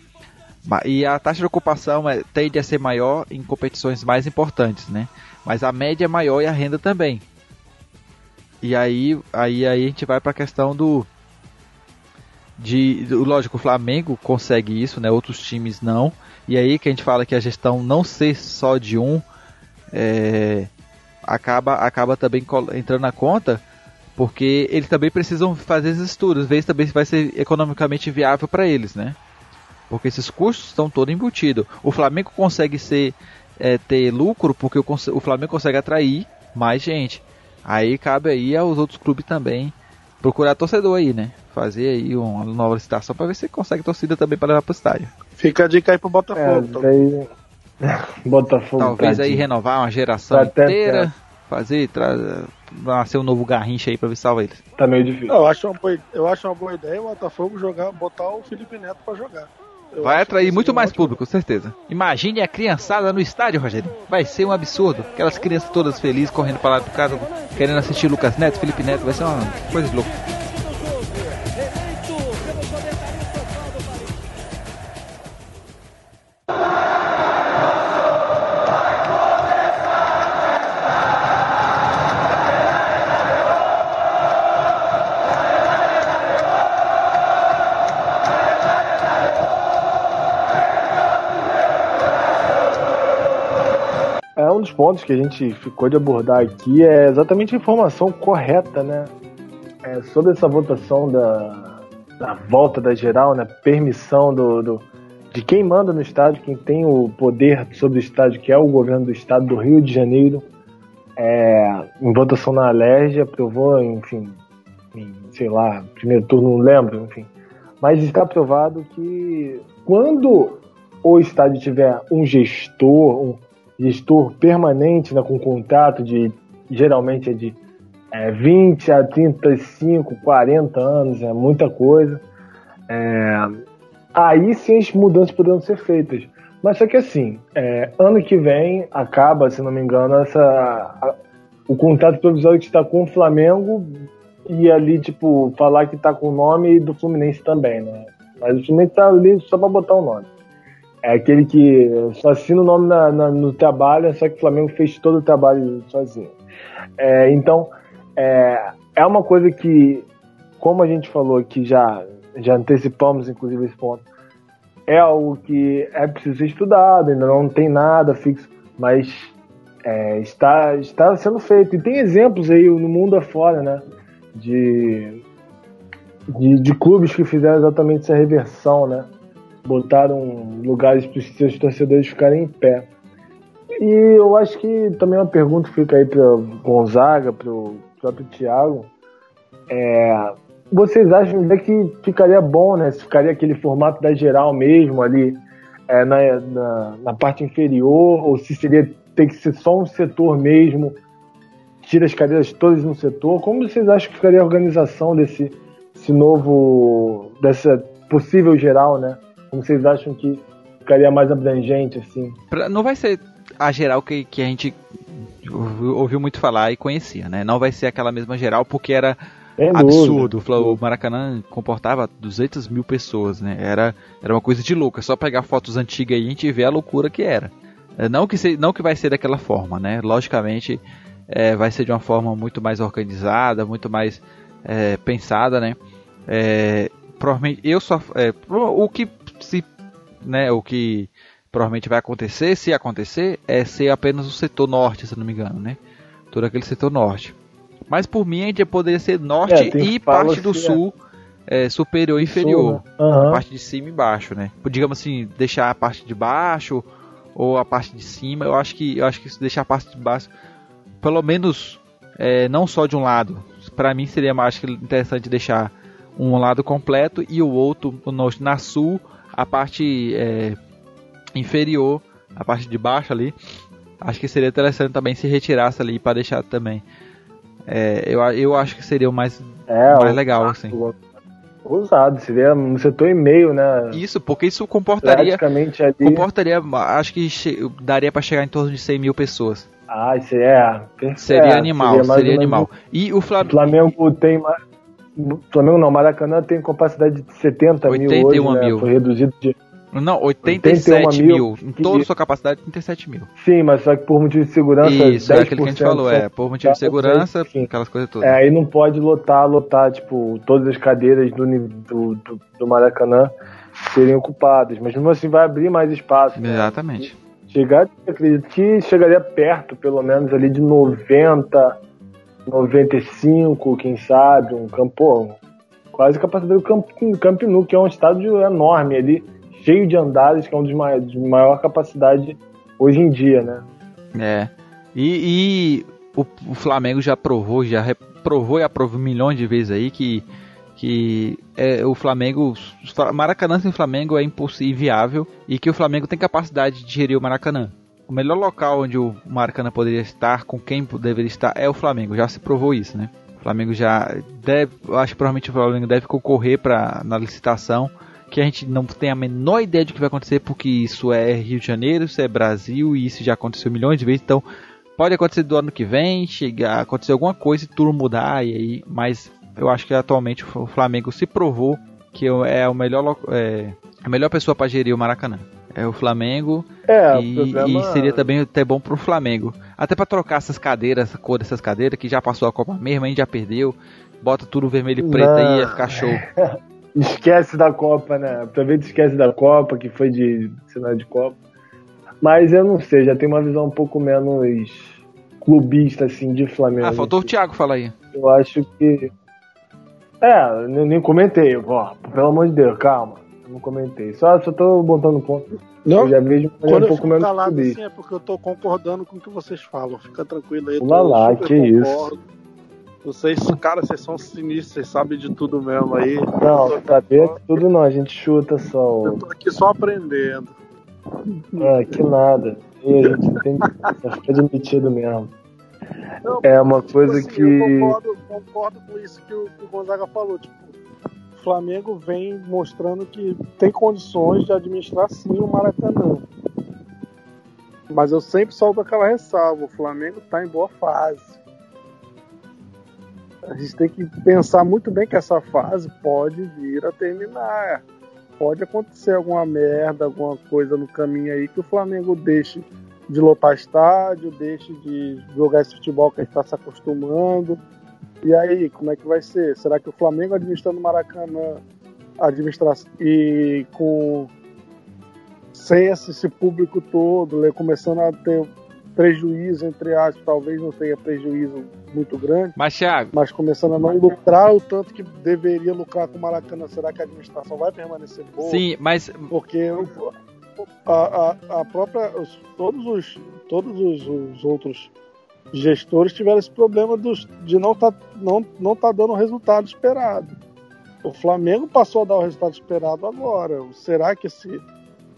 E a taxa de ocupação é, tende a ser maior em competições mais importantes, né? Mas a média é maior e a renda também. E aí, aí, aí a gente vai para a questão do, de, lógico, o Flamengo consegue isso, né? Outros times não. E aí que a gente fala que a gestão não ser só de um, é, acaba, acaba também entrando na conta, porque eles também precisam fazer esses estudos, ver se também vai ser economicamente viável para eles, né? Porque esses custos estão todos embutidos. O Flamengo consegue ser é, ter lucro porque o, o Flamengo consegue atrair mais gente. Aí cabe aí aos outros clubes também procurar torcedor aí, né? Fazer aí uma nova licitação para ver se consegue torcida também para levar pro estádio. Fica a dica aí pro É, Botafogo. tá? daí. Botafogo. Talvez aí tadinho. renovar uma geração Tá inteira, certo. fazer, tra- nascer um novo garrincha aí para ver se salva eles. Tá meio difícil. Eu acho, uma boa, eu acho uma boa ideia o Botafogo jogar, botar o Felipe Neto pra jogar. Eu Vai atrair muito mais ótimo. público, com certeza. Imagine a criançada no estádio, Rogério. Vai ser um absurdo. Aquelas crianças todas felizes correndo para lá pro casa, querendo assistir Lucas Neto, Felipe Neto. Vai ser uma coisa de louco. É pontos que a gente ficou de abordar aqui é exatamente a informação correta, né? É, sobre essa votação da, da volta da geral, né? Permissão do, do- de quem manda no estádio, quem tem o poder sobre o estádio, que é o governo do estado do Rio de Janeiro, é, em votação na Alerj, aprovou, enfim, em, sei lá, primeiro turno, não lembro, enfim. Mas está aprovado que quando o estádio tiver um gestor, um gestor permanente né, com contrato de geralmente é de é, 20 a 35, 40 anos, é muita coisa. É, aí sim as mudanças poderão ser feitas. Mas só que assim, é, ano que vem acaba, se não me engano, essa, a- o contrato provisório que está com o Flamengo e ali, tipo, falar que está com o nome do Fluminense também, né? Mas o Fluminense está ali só para botar o nome. É aquele que só assina o nome na- na- no trabalho, só que o Flamengo fez todo o trabalho sozinho. É, então, é, é uma coisa que, como a gente falou aqui, já, já antecipamos inclusive esse ponto, é algo que é preciso ser estudado, ainda não tem nada fixo, mas é, está, está sendo feito. E tem exemplos aí no mundo afora, né? De, de, de clubes que fizeram exatamente essa reversão, né? Botaram lugares para os seus torcedores ficarem em pé. E eu acho que também uma pergunta fica aí para Gonzaga, para o próprio Thiago. É, vocês acham né, que ficaria bom, né? Se ficaria aquele formato da geral mesmo ali, é, na, na, na, parte inferior, ou se seria tem que ser só um setor mesmo, tira as cadeiras todas no setor. Como vocês acham que ficaria a organização desse, desse novo, dessa possível geral, né? Como vocês acham que ficaria mais abrangente, assim? Não vai ser a geral que, que a gente ouviu muito falar e conhecia, né? Não vai ser aquela mesma geral porque era absurdo. O Maracanã comportava 200 mil pessoas, né? Era, era uma coisa de louco. É só pegar fotos antigas e a gente vê a loucura que era. É, não que, se, não que vai ser daquela forma, né? Logicamente é, vai ser de uma forma muito mais organizada, muito mais é, pensada, né? É, provavelmente eu só é, o que né o que provavelmente vai acontecer se acontecer é ser apenas o setor norte se não me engano né? Todo aquele setor norte. Mas por mim a gente poderia ser norte é, e parte do sul é, superior e inferior sul, né? uhum. parte de cima e baixo né? Digamos assim deixar a parte de baixo ou a parte de cima eu acho que eu acho que deixar a parte de baixo pelo menos é, não só de um lado. Para mim seria mais interessante deixar um lado completo e o outro no, na sul, a parte é, inferior, a parte de baixo ali. Acho que seria interessante também se retirasse ali para deixar também. É, eu, eu acho que seria o mais, é, mais legal, assim. Usado, seria no setor e meio, né? Isso, porque isso comportaria. Praticamente ali. Comportaria, acho que daria para chegar em torno de 100 mil pessoas. Ah, isso é. Seria é, animal, seria, seria animal. E o Flamengo. O Flamengo tem mais Flamengo não, Maracanã tem capacidade de 70 mil hoje, né? mil. Foi reduzido de... Não, 87 mil. mil. Em toda a sua capacidade, 37 mil. Sim, mas só que por motivo de segurança. Isso, é aquilo que a gente falou, é. Por motivo de segurança, sim. aquelas coisas todas. É, aí não pode lotar, lotar, tipo, todas as cadeiras do, do, do, do Maracanã serem ocupadas. Mas mesmo assim vai abrir mais espaço. Né? Exatamente. Né? Chegar, acredito que chegaria perto, pelo menos, ali de 90 95, quem sabe, um campo, quase capacidade do Camp, Nou, que é um estádio enorme ali, cheio de andares, que é um dos maiores, de maior capacidade hoje em dia, né? É. E, e o, o, Flamengo já provou, já reprovou e aprovou milhões de vezes aí que que é, o Flamengo, Maracanã sem Flamengo é impossível, e que o Flamengo tem capacidade de gerir o Maracanã o melhor local onde o Maracanã poderia estar, com quem deveria estar, é o Flamengo. Já se provou isso, né? O Flamengo já deve, acho que provavelmente o Flamengo deve concorrer para na licitação, que a gente não tem a menor ideia de que vai acontecer, porque isso é Rio de Janeiro, isso é Brasil e isso já aconteceu milhões de vezes. Então pode acontecer do ano que vem, chegar, acontecer alguma coisa e tudo mudar e aí, mas eu acho que atualmente o Flamengo se provou que é o melhor é, a melhor pessoa para gerir o Maracanã é o Flamengo. É, e, problema... e seria também até bom pro Flamengo. Até para trocar essas cadeiras, a cor dessas cadeiras, que já passou a Copa mesmo, a gente já perdeu. Bota tudo vermelho e preto Não. aí, ia ficar show. esquece da Copa, né? Aproveita esquece da Copa, que foi de cenário de Copa. Mas eu não sei, já tem uma visão um pouco menos clubista, assim, de Flamengo. Ah, faltou o Thiago falar aí. Eu acho que. É, nem comentei, ó, pelo amor de Deus, calma não comentei. Só, só tô botando ponto. Não, eu já vejo quando um pouco menos calado assim é porque eu tô concordando com o que vocês falam. Fica tranquilo aí. Lá lá, que concordo. isso. Vocês, cara, vocês são sinistros, vocês sabem de tudo mesmo aí. Não, saber de tudo não, a gente chuta só. Eu tô aqui só aprendendo. Ah, que nada. E a gente tem que ficar admitido mesmo. Não, é uma tipo coisa assim, que. Eu concordo, concordo com isso que o, que o Gonzaga falou. Tipo, Flamengo vem mostrando que tem condições de administrar sim o Maracanã. Mas eu sempre solto aquela ressalva: o Flamengo está em boa fase. A gente tem que pensar muito bem que essa fase pode vir a terminar. Pode acontecer alguma merda, alguma coisa no caminho aí que o Flamengo deixe de lotar estádio, deixe de jogar esse futebol que a gente está se acostumando e aí, como é que vai ser? Será que o Flamengo administrando o Maracanã administrar e com sem esse, esse público todo, né, começando a ter prejuízo, entre aspas, talvez não tenha prejuízo muito grande. Mas, Thiago. Mas começando a não lucrar o tanto que deveria lucrar com o Maracanã, será que a administração vai permanecer boa? Sim, mas. Porque a, a, a própria. Todos os, todos os, os outros gestores tiveram esse problema dos, de não tá, não, não tá dando o resultado esperado. O Flamengo passou a dar o resultado esperado agora. Será que esse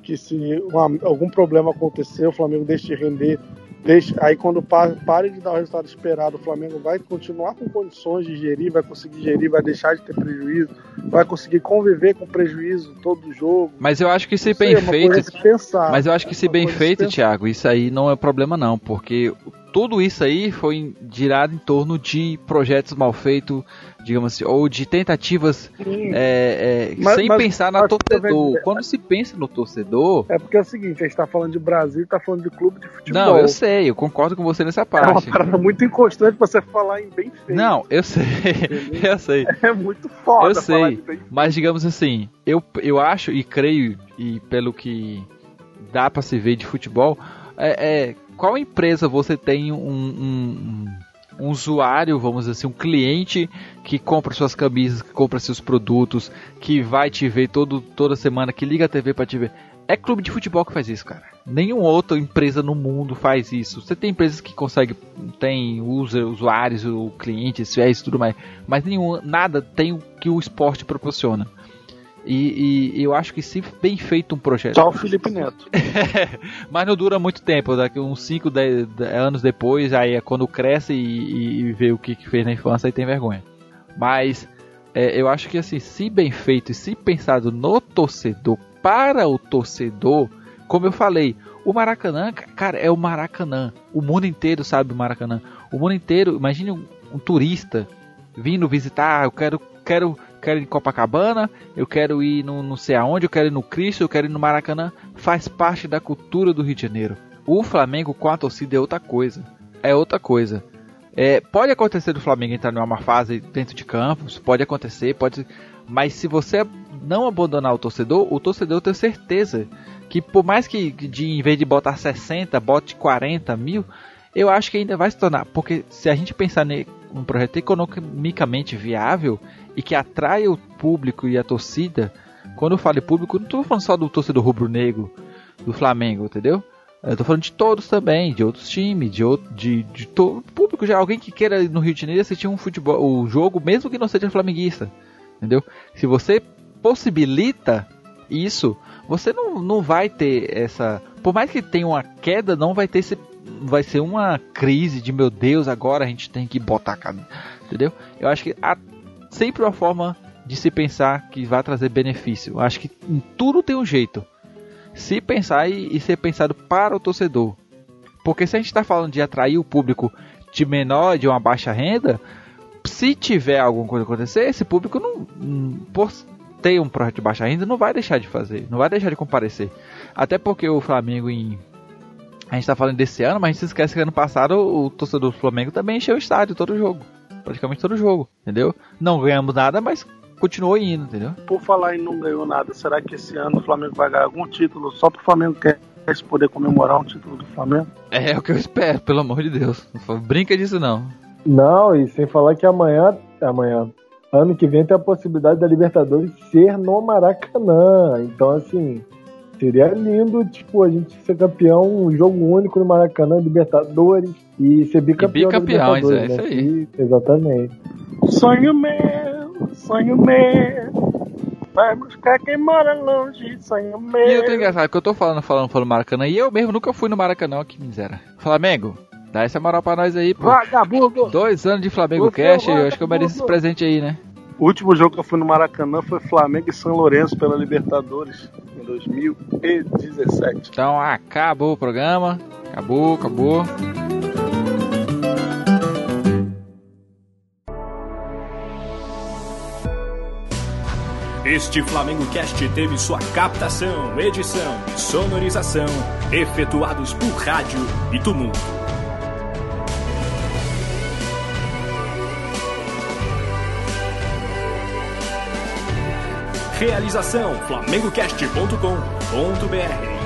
que se uma, algum problema acontecer, o Flamengo deixe de render, deixe, aí quando pare, pare de dar o resultado esperado, o Flamengo vai continuar com condições de gerir, vai conseguir gerir, vai deixar de ter prejuízo, vai conseguir conviver com prejuízo todo jogo. Mas eu acho que se bem feito, pensar, mas eu acho que se bem feito, Thiago, isso aí não é problema não, porque tudo isso aí foi girado em torno de projetos mal feitos, digamos assim, ou de tentativas é, é, mas, sem mas, pensar no torcedor. Quando se pensa no torcedor. É porque é o seguinte, a gente tá falando de Brasil e tá falando de clube de futebol. Não, eu sei, eu concordo com você nessa parte. É uma parada muito inconstante pra você falar em bem feito. Não, eu sei, eu sei. É muito foda Eu sei, mas digamos assim, eu, eu acho e creio, e pelo que dá para se ver de futebol, é, é qual empresa você tem um, um, um, usuário, vamos dizer assim, um cliente que compra suas camisas, que compra seus produtos, que vai te ver todo, toda semana, que liga a TV para te ver? É clube de futebol que faz isso, cara. Nenhuma outra empresa no mundo faz isso. Você tem empresas que conseguem, tem usa, usuários, clientes, fiéis tudo mais, mas nenhum, nada tem o que o esporte proporciona. E, e, eu acho que se bem feito um projeto. Só o Felipe Neto. mas não dura muito tempo, daqui uns 5, 10 anos depois, aí é quando cresce e, e vê o que, que fez na infância e tem vergonha. Mas é, eu acho que assim, se bem feito e se pensado no torcedor, para o torcedor, como eu falei, o Maracanã, cara, é o Maracanã. O mundo inteiro sabe o Maracanã. O mundo inteiro, imagine um, um turista vindo visitar, eu quero, quero quero ir em Copacabana, eu quero ir no não sei aonde, eu quero ir no Cristo, eu quero ir no Maracanã. Faz parte da cultura do Rio de Janeiro. O Flamengo com a torcida é outra coisa. É outra coisa. É, pode acontecer do Flamengo entrar numa fase dentro de campos, pode acontecer, pode. Mas se você não abandonar o torcedor, o torcedor tenho certeza que por mais que de, em vez de botar 60, bote 40 mil, eu acho que ainda vai se tornar. Porque se a gente pensar em um projeto economicamente viável, e que atrai o público e a torcida. Quando eu falo público, não estou falando só do torcedor rubro-negro do Flamengo, entendeu? Eu falando de todos também, de outros times, de outro, de, de todo público já, alguém que queira no Rio de Janeiro assistir um futebol, o jogo, mesmo que não seja flamenguista, entendeu? Se você possibilita isso, você não, não vai ter essa, por mais que tenha uma queda, não vai ter esse, vai ser uma crise de meu Deus, agora a gente tem que botar, entendeu? Eu acho que a sempre uma forma de se pensar que vai trazer benefício. Acho que em tudo tem um jeito. Se pensar e, e ser pensado para o torcedor. Porque se a gente está falando de atrair o público de menor, de uma baixa renda, se tiver alguma coisa acontecer, esse público não, por ter um projeto de baixa renda, não vai deixar de fazer, não vai deixar de comparecer. Até porque o Flamengo em a gente está falando desse ano, mas a gente se esquece que ano passado o torcedor do Flamengo também encheu o estádio todo jogo praticamente todo jogo, entendeu? Não ganhamos nada, mas continuou indo, entendeu? Por falar em não ganhou nada, será que esse ano o Flamengo vai ganhar algum título só pro Flamengo quer poder comemorar um título do Flamengo? É, é o que eu espero, pelo amor de Deus. Brinca disso não. Não, e sem falar que amanhã, amanhã, ano que vem tem a possibilidade da Libertadores ser no Maracanã. Então, assim, Seria lindo, tipo, a gente ser campeão, um jogo único no Maracanã, Libertadores, e ser bicampeão. E bicampeões, é né? isso aí. E, exatamente. Sonho meu, sonho meu. Vai buscar quem mora longe, sonho meu. E eu tô engraçado que eu tô falando, falando, falando Maracanã, e eu mesmo nunca fui no Maracanã, que miséria. Flamengo, dá essa moral pra nós aí, pô. Vagabundo! Dois anos de Flamengo Cash, eu acho que eu mereço esse presente aí, né? O último jogo que eu fui no Maracanã foi Flamengo e São Lourenço pela Libertadores em 2017. Então acabou o programa. Acabou, acabou. Este Flamengo Cast teve sua captação, edição e sonorização efetuados por rádio e tumulto. Realização flamengocast.com.br